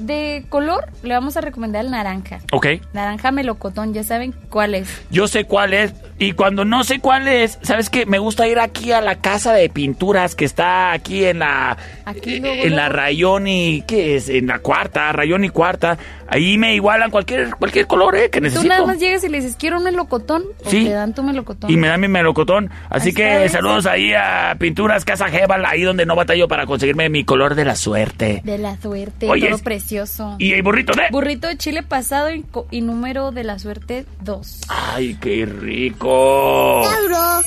de color le vamos a recomendar el naranja. Ok. Naranja melocotón, ya saben cuál es. Yo sé cuál es. Y cuando no sé cuál es, ¿sabes qué? Me gusta ir aquí a la casa de pinturas que está aquí en la. Aquí eh, luego, en la rayón y. ¿Qué es? En la cuarta, rayón y cuarta. Ahí me igualan cualquier, cualquier color, ¿eh? Que Tú necesito. nada más llegas y le dices, quiero un melocotón. O Sí. te dan tu melocotón. Y me da mi melocotón. Así Ahí que saludos ahí a Pinturas Casa Jebal, ahí donde no batallo para conseguirme mi color de la suerte. De la suerte, Oye, todo es- precioso. Y el burrito de. Burrito de chile pasado y, y número de la suerte 2. ¡Ay, qué rico! ¡Tauro!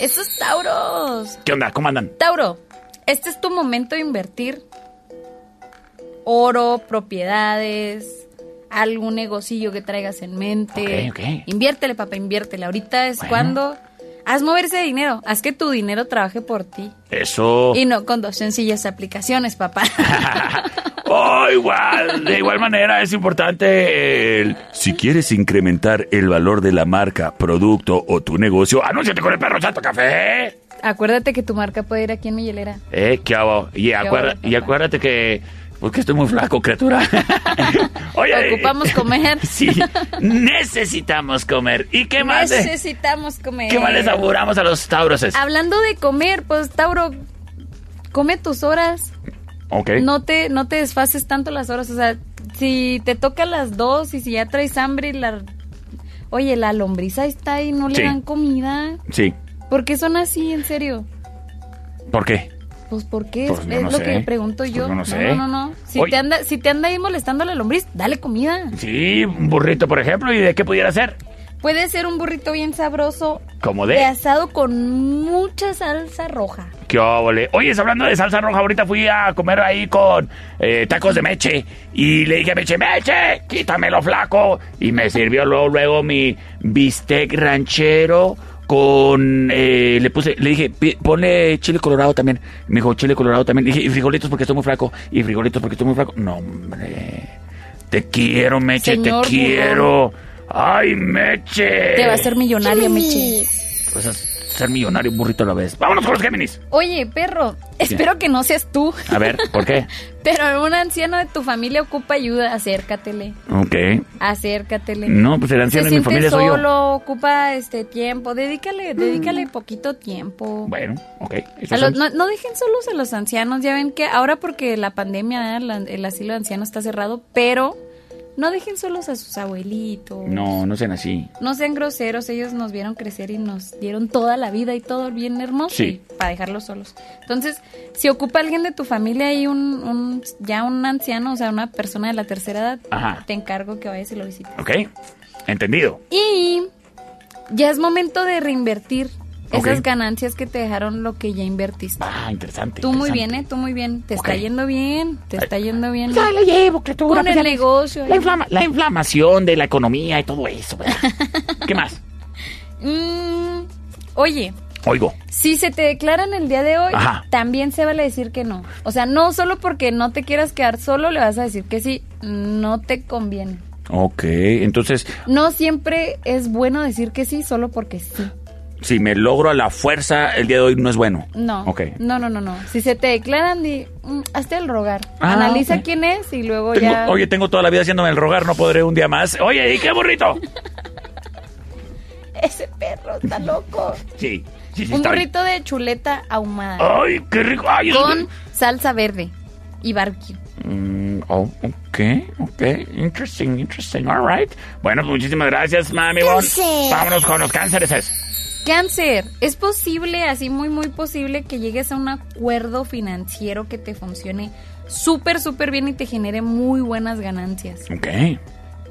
¡Esos tauros! ¿Qué onda? ¿Cómo andan? Tauro, este es tu momento de invertir oro, propiedades, algún negocillo que traigas en mente. Ok, ok. Inviértele, papá, inviértele. Ahorita es Bueno. cuando haz moverse de dinero, haz que tu dinero trabaje por ti. Eso. Y no con dos sencillas aplicaciones, papá. Oh, igual, de igual manera es importante el... Si quieres incrementar el valor de la marca, producto o tu negocio, anúnciate con el perro Chato Café. Acuérdate que tu marca puede ir aquí en mi hielera. Eh, qué hago. Y, y acuérdate que... Porque estoy muy flaco, criatura. Oye, Ocupamos comer. Sí, necesitamos comer. ¿Y qué más? Necesitamos comer. ¿Qué más les auguramos a los tauroses? Hablando de comer, pues Tauro, come tus horas. Ok. No te, no te desfases tanto las horas. O sea, si te toca las dos y si ya traes hambre y la... Oye, la lombriza está ahí, no le Sí. dan comida. Sí. ¿Por qué son así, en serio? ¿Por qué? Pues porque Pues es, no lo sé. que pregunto yo. Pues yo no sé. no, no, no. Si Oye. te, anda, si te anda ahí molestando la lombriz, dale comida. Sí, un burrito, por ejemplo. ¿Y de qué pudiera ser? Puede ser un burrito bien sabroso. Como De de... asado con mucha salsa roja. ¿Qué óvole? Oye, hablando de salsa roja, ahorita fui a comer ahí con eh, tacos de meche y le dije a Meche, Meche, quítamelo flaco. Y me sirvió luego, luego mi bistec ranchero con... eh, le puse, le dije, "Pi- ponle chile colorado también. Me dijo, chile colorado también. Le dije, y frijolitos porque estoy muy flaco. Y frijolitos porque estoy muy flaco. No, hombre. Te quiero, Meche, Señor te quiero. Ay, Meche. Te va a hacer millonaria, Meche. Pues es- ser millonario un burrito a la vez. Vámonos con los Géminis. Oye, perro, espero que no seas tú. A ver, ¿por qué? Pero un anciano de tu familia ocupa ayuda, acércatele. Ok. Acércatele. No, pues el anciano de mi familia soy yo. solo, ocupa este tiempo, dedícale, dedícale poquito tiempo. Bueno, ok. A los- no, no dejen solos a los ancianos, ya ven que ahora porque la pandemia, ¿eh? la- el asilo de ancianos está cerrado, pero no dejen solos a sus abuelitos. No, no sean así. No sean groseros, ellos nos vieron crecer y nos dieron toda la vida y todo bien hermoso Sí. y para dejarlos solos. Entonces, si ocupa alguien de tu familia y un, un- ya un anciano, o sea, una persona de la tercera edad, Ajá. te encargo que vayas y lo visites. Ok. Entendido. Y ya es momento de reinvertir Esas ganancias que te dejaron lo que ya invertiste. Ah, interesante. Tú muy bien, ¿eh? Tú muy bien. Te está yendo bien. Te está yendo bien. Ya la llevo, criatura. Con pues el negocio. La, inflama- la inflamación de la economía y todo eso. ¿verdad? ¿Qué más? Mm, oye, Oigo. si se te declaran el día de hoy, Ajá. también se vale decir que no. O sea, no solo porque no te quieras quedar solo, le vas a decir que sí. No te conviene. Ok, entonces, No siempre es bueno decir que sí solo porque sí. Si me logro a la fuerza, el día de hoy no es bueno. No. Ok. No, no, no, no. Si se te declaran, di, mm, hazte el rogar. Ah, Analiza quién es y luego Tengo- ya. Oye, tengo toda la vida haciéndome el rogar, no podré un día más. Oye, ¿y qué burrito? Ese perro está loco. Sí, sí, sí. Un está bien. burrito de chuleta ahumada. Ay, qué rico. Ay, Con salsa verde y barbecue. Mm, oh, ok, ok. Interesting, interesting. All right. Bueno, pues muchísimas gracias, mami. Bon. Vámonos con los cánceres. Cáncer, es posible, así muy, muy posible que llegues a un acuerdo financiero que te funcione súper, súper bien y te genere muy buenas ganancias. Ok,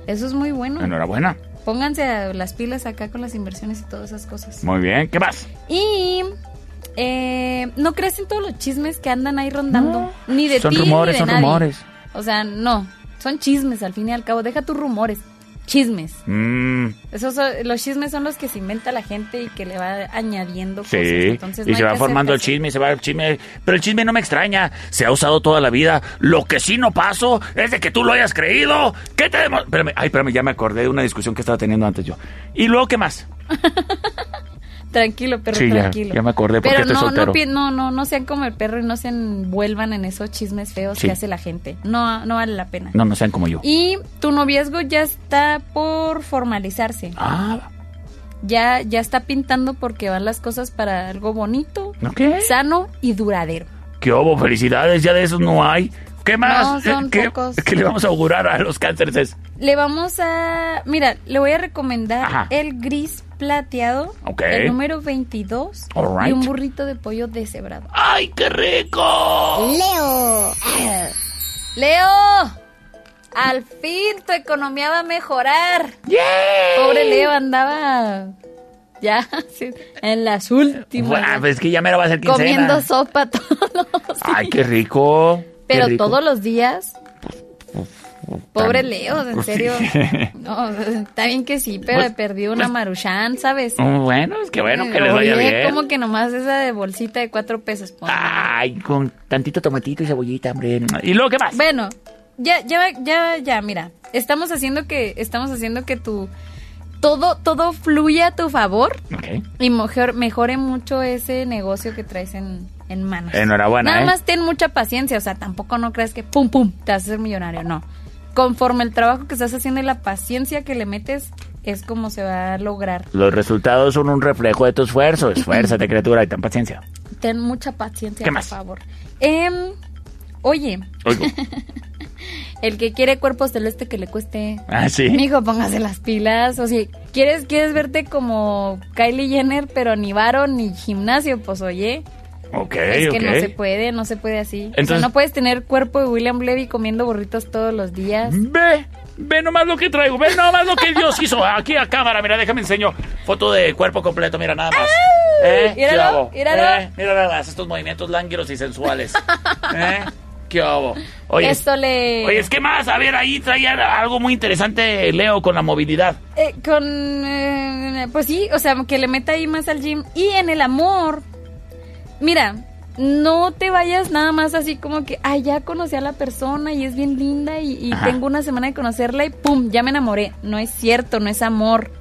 Eso es muy bueno. enhorabuena. Pónganse las pilas acá con las inversiones y todas esas cosas. Muy bien, ¿qué más? Y eh, no crees en todos los chismes que andan ahí rondando. Ni de Son ti rumores, ni de son nadie. rumores. O sea, no. Son chismes al fin y al cabo. Deja tus rumores. Chismes. Mm, Esos son- los chismes son los que se inventa la gente y que le va añadiendo sí, cosas. Entonces, y no se va formando el chisme y se va el chisme. Pero el chisme no me extraña. Se ha usado toda la vida. Lo que sí no paso es de que tú lo hayas creído. ¿Qué te Espérame, ay, espérame, ya me acordé de una discusión que estaba teniendo antes yo. ¿Y luego qué más? Tranquilo, perro, Sí, ya, tranquilo. ya me acordé porque Pero estoy no, soltero. no, no, no, sean como el perro y no se envuelvan en esos chismes feos Sí. que hace la gente. No, no vale la pena. No, no sean como yo. Y tu noviazgo ya está por formalizarse. Ah, Ya, ya está pintando porque van las cosas para algo bonito, sano y duradero. qué hubo, felicidades, ya de esos no hay. ¿Qué más? No, son ¿Qué, pocos. qué le vamos a augurar a los cánceres? Le vamos a... Mira, le voy a recomendar Ajá. el gris plateado, el número 22 All right. y un burrito de pollo deshebrado. ¡Ay, qué rico! Leo. Leo. Al fin tu economía va a mejorar. Pobre Leo andaba ya sí, en las últimas. Bueno, pues es que ya me va a hacer quincena. comiendo sopa todos los ¡Ay, qué rico! qué Pero rico. todos los días. Pobre Leo, en Pues serio. No, está bien que sí, pero Pues- he perdido una maruchan, ¿sabes? Oh, bueno, es que bueno que les vaya Oye, bien. como que nomás esa de bolsita de cuatro pesos. Ay, con tantito tomatito y cebollita, hombre. ¿Y luego qué más? Bueno, ya, ya, ya, ya, mira. Estamos haciendo que, estamos haciendo que tu todo, todo fluya a tu favor y mejor, mejore mucho ese negocio que traes en, en manos. Enhorabuena, Nada ¿eh? más ten mucha paciencia, o sea, tampoco no creas que pum pum te vas a ser millonario, no. Conforme el trabajo que estás haciendo y la paciencia que le metes es como se va a lograr. Los resultados son un reflejo de tu esfuerzo. Esfuérzate, criatura, y ten paciencia. Ten mucha paciencia, ¿Qué por más? favor. Em, oye, Oigo. el que quiere cuerpo celeste que le cueste. Ah, sí. Mijo, póngase las pilas. O sea, ¿quieres, quieres verte como Kylie Jenner, pero ni varo ni gimnasio? Pues oye, Ok, es que no se puede, no se puede así. o sea, Entonces- no puedes tener cuerpo de William Levy comiendo burritos todos los días. Ve, ve nomás lo que traigo, ve nomás lo que Dios hizo. Aquí a cámara, mira, déjame enseño. Foto de cuerpo completo, mira nada más. ¿Eh? ¿Qué Míralo, hago? míralo. ¿Eh? Mira nada más estos movimientos lánguidos y sensuales. ¿Eh? ¿Qué hago? Oye, Esto le... oye, es que más, a ver, ahí traía algo muy interesante, Leo, con la movilidad. Eh, con... eh, pues sí, o sea, que le meta ahí más al gym. Y en el amor, mira, no te vayas nada más así como que, ay, ya conocí a la persona y es bien linda y, y tengo una semana de conocerla y pum, ya me enamoré. No es cierto, no es amor.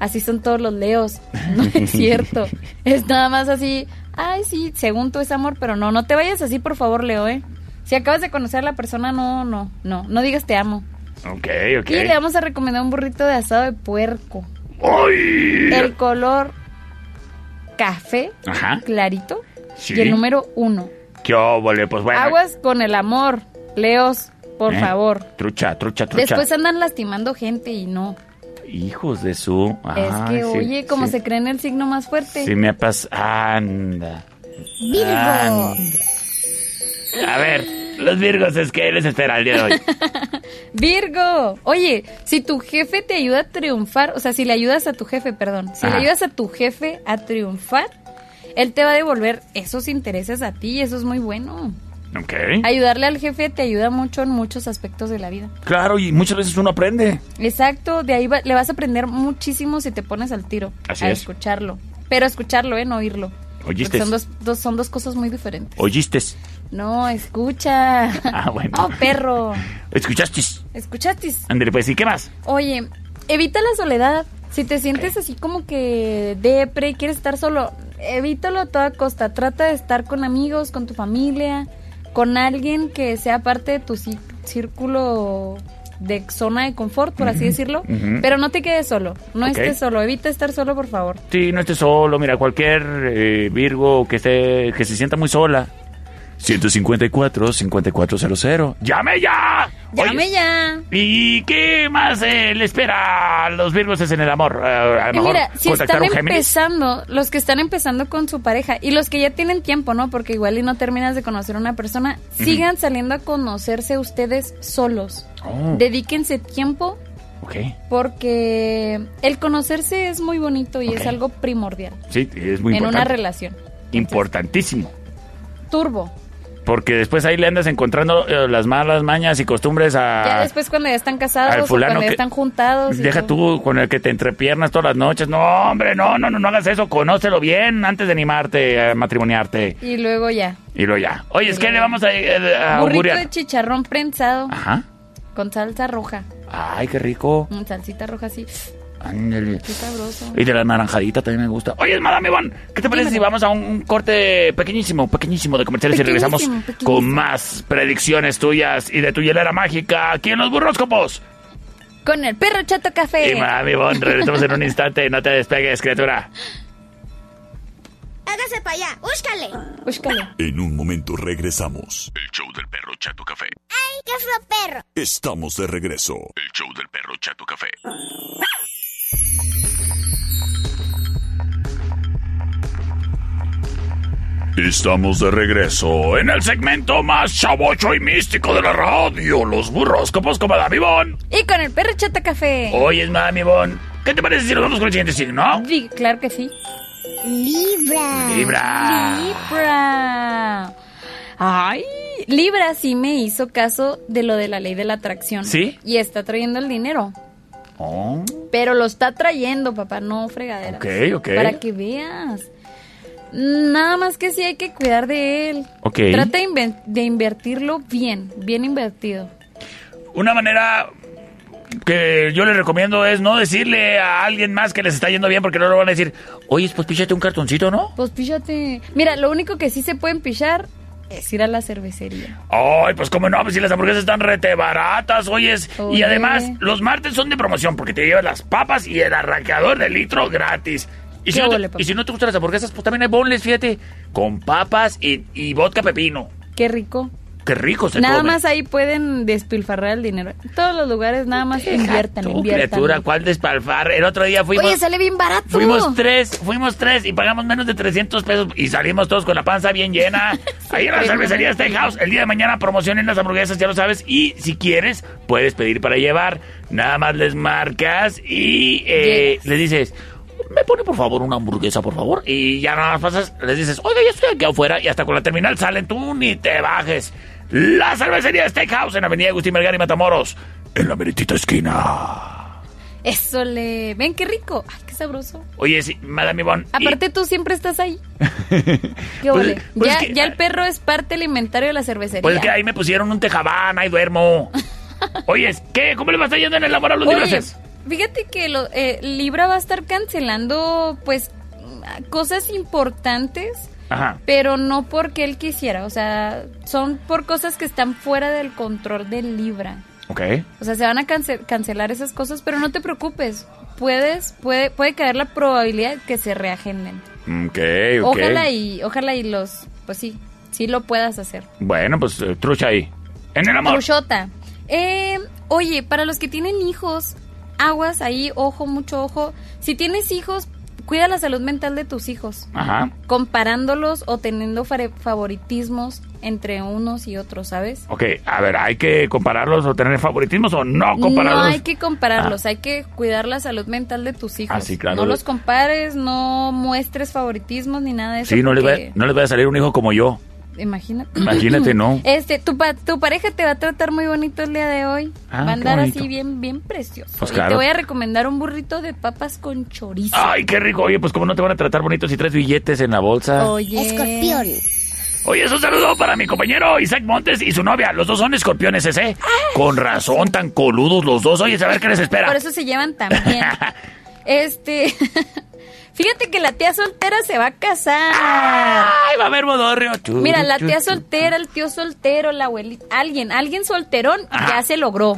así son todos los leos. No es cierto. es nada más así, ay, sí, según tú es amor, pero no, no te vayas así, por favor, Leo, ¿eh? Si acabas de conocer a la persona, no, no, no, no digas te amo. Ok, ok. Y le vamos a recomendar un burrito de asado de puerco. ¡Ay! El color café, Ajá. clarito, Sí. y el número uno. ¿Qué óvole? Pues bueno. Aguas con el amor, Leos, por ¿Eh? favor. Trucha, trucha, trucha. Después andan lastimando gente y no. Hijos de su... es que, sí, oye, como sí. se cree en el signo más fuerte. Sí me pasa... Anda. Virgo. Anda. A ver, los virgos es que les espera el día de hoy. Virgo, oye, si tu jefe te ayuda a triunfar, o sea, si le ayudas a tu jefe, perdón, si Ajá. le ayudas a tu jefe a triunfar, él te va a devolver esos intereses a ti y eso es muy bueno. Ok. Ayudarle al jefe te ayuda mucho en muchos aspectos de la vida. Claro, y muchas veces uno aprende. Exacto, de ahí va- le vas a aprender muchísimo si te pones al tiro Así a es. escucharlo. Pero escucharlo, ¿eh? No oírlo. ¿Oíste? Porque Son dos, dos- son dos cosas muy diferentes. ¿Oíste? No, escucha. Ah, bueno. Oh, perro. ¿Escuchaste? ¿Escuchaste? Ándale, pues, ¿y qué más? Oye, evita la soledad. Si te sientes así como que depre y quieres estar solo, evítalo a toda costa. Trata de estar con amigos, con tu familia, con alguien que sea parte de tu cí- círculo de zona de confort, por así decirlo. Pero no te quedes solo. No Ok. estés solo. Evita estar solo, por favor. Sí, no estés solo. Mira, cualquier eh, Virgo que esté, que se sienta muy sola. 154-5400. ¡Llame ya! Llame Oye, ya. ¿Y qué más eh, le espera a los Virgos en el amor? Eh, a lo Y mejor mira, si están empezando, los que están empezando con su pareja y los que ya tienen tiempo, ¿no? Porque igual y no terminas de conocer a una persona, sigan saliendo a conocerse ustedes solos. Oh, Dedíquense tiempo ok. porque el conocerse es muy bonito y es algo primordial Sí, es muy en una importante. relación. Importantísimo. Turbo. Porque después ahí le andas encontrando eh, las malas mañas y costumbres a... ya después cuando ya están casados o fulano cuando ya están juntados. y Deja todo. tú con el que te entrepiernas todas las noches. No, hombre, no, no, no, no hagas eso. Conócelo bien antes de animarte a matrimoniarte. Y luego ya. Y lo ya. Oye, es que le vamos a, eh, a Burrito de chicharrón prensado Ajá. con salsa roja. Ay, qué rico. Mm, salsita roja así. Ándale. Qué sabroso. Y de la naranjadita también me gusta. Oye, Madame Ivonne, ¿qué te parece Dímelo. si vamos a un, un corte pequeñísimo, pequeñísimo de comerciales y regresamos Pequeñísimo, con más predicciones tuyas y de tu hielera mágica aquí en Los Burroscopos? Con el perro chato café. Y Madame Ivonne, regresamos en un instante. No te despegues, criatura. Hágase para allá, búscale. Búscale. En un momento regresamos. El show del perro Chato Café. ¡Ay, qué fue perro! Estamos de regreso. El show del perro Chato Café. Estamos de regreso en el segmento más chavocho y místico de la radio, los burroscopos con Madame Ivonne. Y con el perro chato café. Oye, Madame Ivonne, ¿qué te parece si nos vamos con el siguiente signo? Sí, claro que sí. Libra. Libra. Libra. Ay, Libra sí me hizo caso de lo de la ley de la atracción. ¿Sí? Y está trayendo el dinero. Oh, Pero lo está trayendo, papá, no fregadera. Ok, ok. Para que veas. Nada más que sí hay que cuidar de él. Ok. Trata de, de invertirlo bien, bien invertido. Una manera que yo les recomiendo es no decirle a alguien más que les está yendo bien porque no lo van a decir, oye, pues píchate un cartoncito, ¿no? Pues píchate. Mira, lo único que sí se pueden pichar es ir a la cervecería. Ay, pues cómo no, pues si las hamburguesas están rete baratas, oyes. Y Oye. además, los martes son de promoción porque te llevas las papas y el arranqueador de litro gratis. Y si, no te, y si no te gustan las hamburguesas, pues también hay bonles, fíjate, con papas y, y vodka pepino. Qué rico. Qué rico se Nada come. más ahí pueden despilfarrar el dinero. En todos los lugares nada más inviertan, Tú, inviertan. criatura, ¿cuál despalfar? El otro día fuimos... Oye, sale bien barato. Fuimos tres, fuimos tres y pagamos menos de 300 pesos y salimos todos con la panza bien llena. Ahí en la cervecería Steakhouse, el día de mañana promocionen las hamburguesas, ya lo sabes. Y si quieres, puedes pedir para llevar. Nada más les marcas y eh, les dices, me pone por favor una hamburguesa, por favor. Y ya nada más pasas, les dices, oiga, ya estoy aquí afuera y hasta con la terminal salen, tú ni te bajes. La cervecería Steakhouse en Avenida Agustín Melgar y Matamoros, en la meritita esquina. Eso le... Ven, qué rico. Ay, qué sabroso. Oye, sí, Madame Ivonne. y- Aparte tú siempre estás ahí. Qué Pues- ole. pues ya, que- ya el perro es parte alimentario de la cervecería. Pues que ahí me pusieron un tejabán, ahí duermo. Oye, ¿qué? ¿Cómo le va a estar yendo en el amor a los Oye, libres? fíjate que lo, eh, Libra va a estar cancelando, pues, cosas importantes, Ajá. pero no porque él quisiera. O sea, son por cosas que están fuera del control de Libra. Ok. O sea, se van a cance- cancelar esas cosas, pero no te preocupes. Puedes, puede, puede caer la probabilidad que se reagenden. Ok, ok. Ojalá y, ojalá y los, pues sí, sí lo puedas hacer. Bueno, pues eh, trucha ahí. En el amor. Truchota. Eh, oye, para los que tienen hijos, aguas ahí, ojo, mucho ojo. Si tienes hijos, cuida la salud mental de tus hijos. Ajá. Comparándolos o teniendo favoritismos entre unos y otros, ¿sabes? Ok, a ver, ¿hay que compararlos o tener favoritismos o no compararlos? No hay que compararlos, hay que cuidar la salud mental de tus hijos. Ah, sí, claro. No los compares, no muestres favoritismos ni nada de eso. Sí, no le, va, no les va a salir un hijo como yo. Imagínate. Imagínate, ¿no? Este, tu, pa- tu pareja te va a tratar muy bonito el día de hoy. Ah, va a andar bonito. así bien, bien precioso. Pues Y claro. te voy a recomendar un burrito de papas con chorizo. Ay, qué rico. Oye, pues como no te van a tratar bonitos si traes billetes en la bolsa. Oye. Escorpión. Oye, es un saludo para mi compañero Isaac Montes y su novia. Los dos son escorpiones, ese. Con razón, tan coludos los dos. Oye, a ver qué les espera. Por eso se llevan tan bien. este. Fíjate que la tía soltera se va a casar. Ay, va a haber bodorrio. Mira, la tía soltera, el tío soltero, la abuelita, alguien, alguien solterón ya se logró.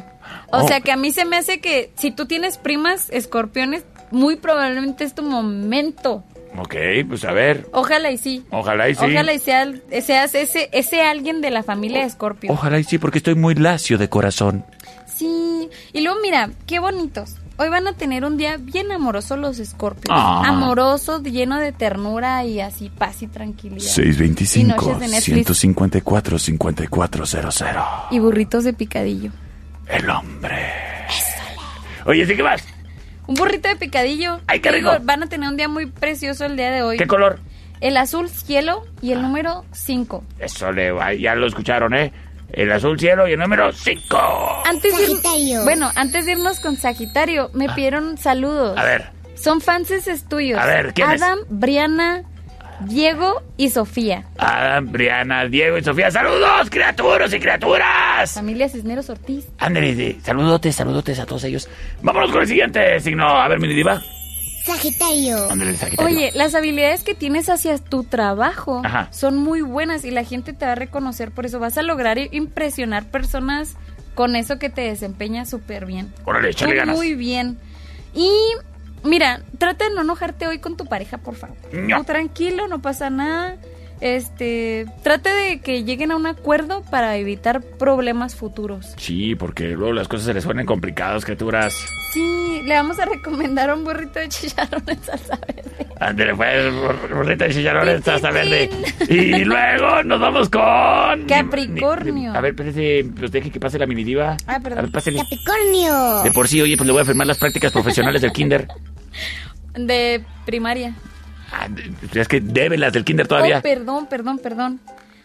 O Oh. sea que a mí se me hace que si tú tienes primas escorpiones, muy probablemente es tu momento. Ok, pues a ver. Ojalá y sí. Ojalá y sí. Ojalá y sea- seas ese, ese alguien de la familia de Escorpio. Ojalá y sí, porque estoy muy lacio de corazón. Sí. Y luego mira, qué bonitos. Hoy van a tener un día bien amoroso los Escorpios. Ah. Amoroso, lleno de ternura y así paz y tranquilidad. Y noches de Netflix 155-154-5400. y burritos de picadillo. El hombre. Oye, ¿sí qué más? Un burrito de picadillo. ¡Ay, qué rico! digo, van a tener un día muy precioso el día de hoy. ¿Qué color? El azul cielo y el número 5. Eso le va, ya lo escucharon, ¿eh? El azul cielo y el número 5. Antes de Sagitario. bueno, antes de irnos con Sagitario, me pidieron saludos. A ver. Son fanses tuyos. A ver, ¿quiénes? Adam, Briana, Diego y Sofía. Adam, Briana, Diego y Sofía. ¡Saludos, criaturas y criaturas! Familia Cisneros Ortiz. Ándale, saludotes, saludotes a todos ellos. Vámonos con el siguiente signo. A ver, mi diva. Sagitario. Ándale, Sagitario. Oye, las habilidades que tienes hacia tu trabajo Ajá. son muy buenas y la gente te va a reconocer por eso. Vas a lograr impresionar personas con eso que te desempeñas súper bien. Órale, échale Tú ganas. Muy bien. Y mira, trata de no enojarte hoy con tu pareja, por favor. No. Tranquilo, no pasa nada. Este, trate de que lleguen a un acuerdo para evitar problemas futuros. Sí, porque luego las cosas se les ponen complicadas, criaturas. Sí, le vamos a recomendar un burrito de chicharrón en salsa verde. Ándale, pues, bur- burrita de chicharrón en salsa verde. Y luego nos vamos con... Capricornio. A ver, espérese, pues deje que pase la mini diva. Ah, perdón. A ver, pásele. Capricornio. De por sí, oye, pues le voy a firmar las prácticas profesionales del kinder. De primaria. Ah, de- Es que debe las del kinder todavía. Oh, perdón, perdón, perdón.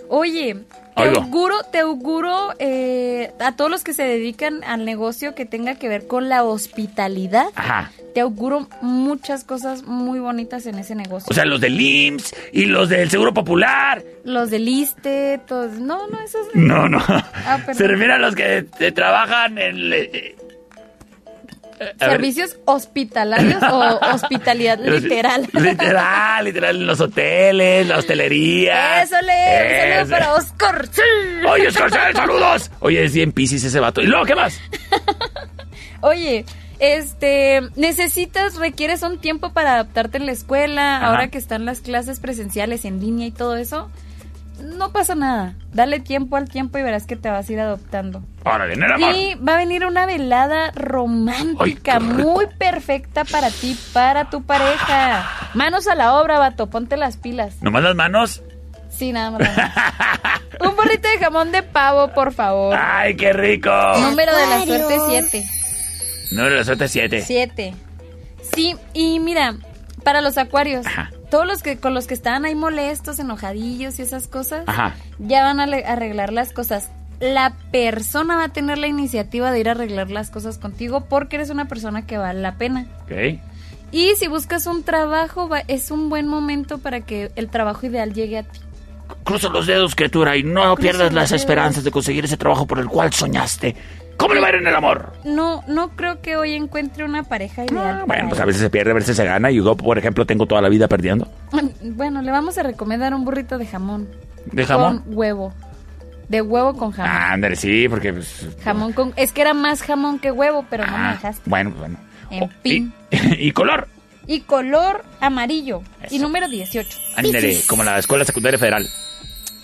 Oye, te Oigo. auguro, te auguro eh, a todos los que se dedican al negocio que tenga que ver con la hospitalidad. Ajá. Te auguro muchas cosas muy bonitas en ese negocio. O sea, los del IMSS y los del Seguro Popular. los del ISTE, todos. No, no, esos. No, no. Ah. Se refiere a los que te trabajan en... eh, eh. ¿Servicios hospitalarios o hospitalidad literal? Literal, literal, en los hoteles, la hostelería. Eso le, un saludo Ese. para Oscar. Sí. Oye, Oscar, saludos. Oye, es bien piscis ese vato. ¿Y luego qué más? Oye, este, necesitas, requieres un tiempo para adaptarte en la escuela, Ajá. ahora que están las clases presenciales en línea y todo eso. No pasa nada. Dale tiempo al tiempo y verás que te vas a ir adoptando. En el amor. Y va a venir una velada romántica, muy perfecta para ti, para tu pareja. Manos a la obra, vato, ponte las pilas. ¿Nomás las manos? Sí, nada más. nada más. Un burrito de jamón de pavo, por favor. ¡Ay, qué rico! Número de la suerte 7. Número de la suerte 7. Siete. Sí, y mira, para los acuarios, Ajá. Todos los que con los que estaban ahí molestos, enojadillos y esas cosas, Ajá. ya van a arreglar las cosas. La persona va a tener la iniciativa de ir a arreglar las cosas contigo porque eres una persona que vale la pena. Ok. Y si buscas un trabajo, va- es un buen momento para que el trabajo ideal llegue a ti. Cruza los dedos, criatura, y no pierdas las dedos. esperanzas de conseguir ese trabajo por el cual soñaste. ¿Cómo le va a ir en el amor? No, no creo que hoy encuentre una pareja ideal. Bueno, pues a veces se pierde, a veces se gana. Y yo, por ejemplo, tengo toda la vida perdiendo. Bueno, le vamos a recomendar un burrito de jamón. ¿De jamón? Con huevo. De huevo con jamón. Ándale, sí, porque... Pues, jamón con... Es que era más jamón que huevo, pero no me ah, dejaste. bueno, bueno. En Oh, fin. ¿Y, y color? Y color amarillo. Y número 18. Ándale, como la Escuela Secundaria Federal.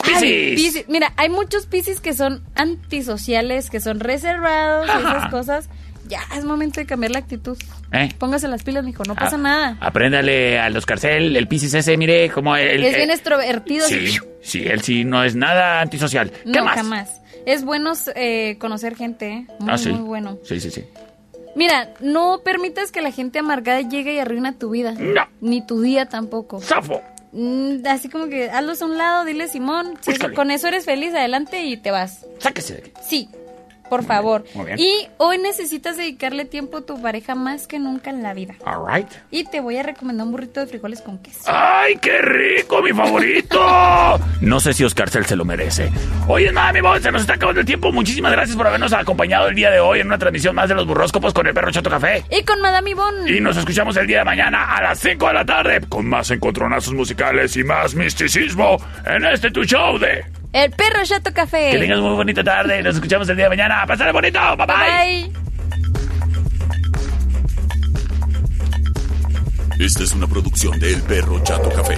¡Piscis! Piscis. Mira, hay muchos piscis que son antisociales, que son reservados, y Ajá. esas cosas. Ya es momento de cambiar la actitud. ¿Eh? Póngase las pilas, mijo, no pasa Ah, nada. Apréndale al Oscarcel, el Piscis ese, mire, como el... es bien eh, extrovertido. Sí, sí, él sí no es nada antisocial. ¿Qué No, más? jamás. Es bueno eh, conocer gente, ¿eh? muy, ah, sí. muy bueno. Sí, sí, sí. Mira, no permitas que la gente amargada llegue y arruina tu vida. No. Ni tu día tampoco. ¡Zafo! Mm, así como que hazlos a un lado, dile Simón, si con eso eres feliz, adelante y te vas. Sáquese de aquí. Sí, por favor. Muy bien. Y hoy necesitas dedicarle tiempo a tu pareja más que nunca en la vida. All right. Y te voy a recomendar un burrito de frijoles con queso. ¡Ay, qué rico, mi favorito! No sé si Oscar Cel se lo merece. Oye, nada, mi voz, se nos está acabando el tiempo. Muchísimas gracias por habernos acompañado el día de hoy en una transmisión más de los burróscopos con el perro Chato Café. Y con Madame Ivonne. Y nos escuchamos el día de mañana a las 5 de la tarde con más encontronazos musicales y más misticismo en este tu show de... El perro Chato Café. Que tengas muy bonita tarde. Nos escuchamos el día de mañana. ¡Pásale bonito! ¡Bye, bye! Bye. Esta es una producción de El Perro Chato Café.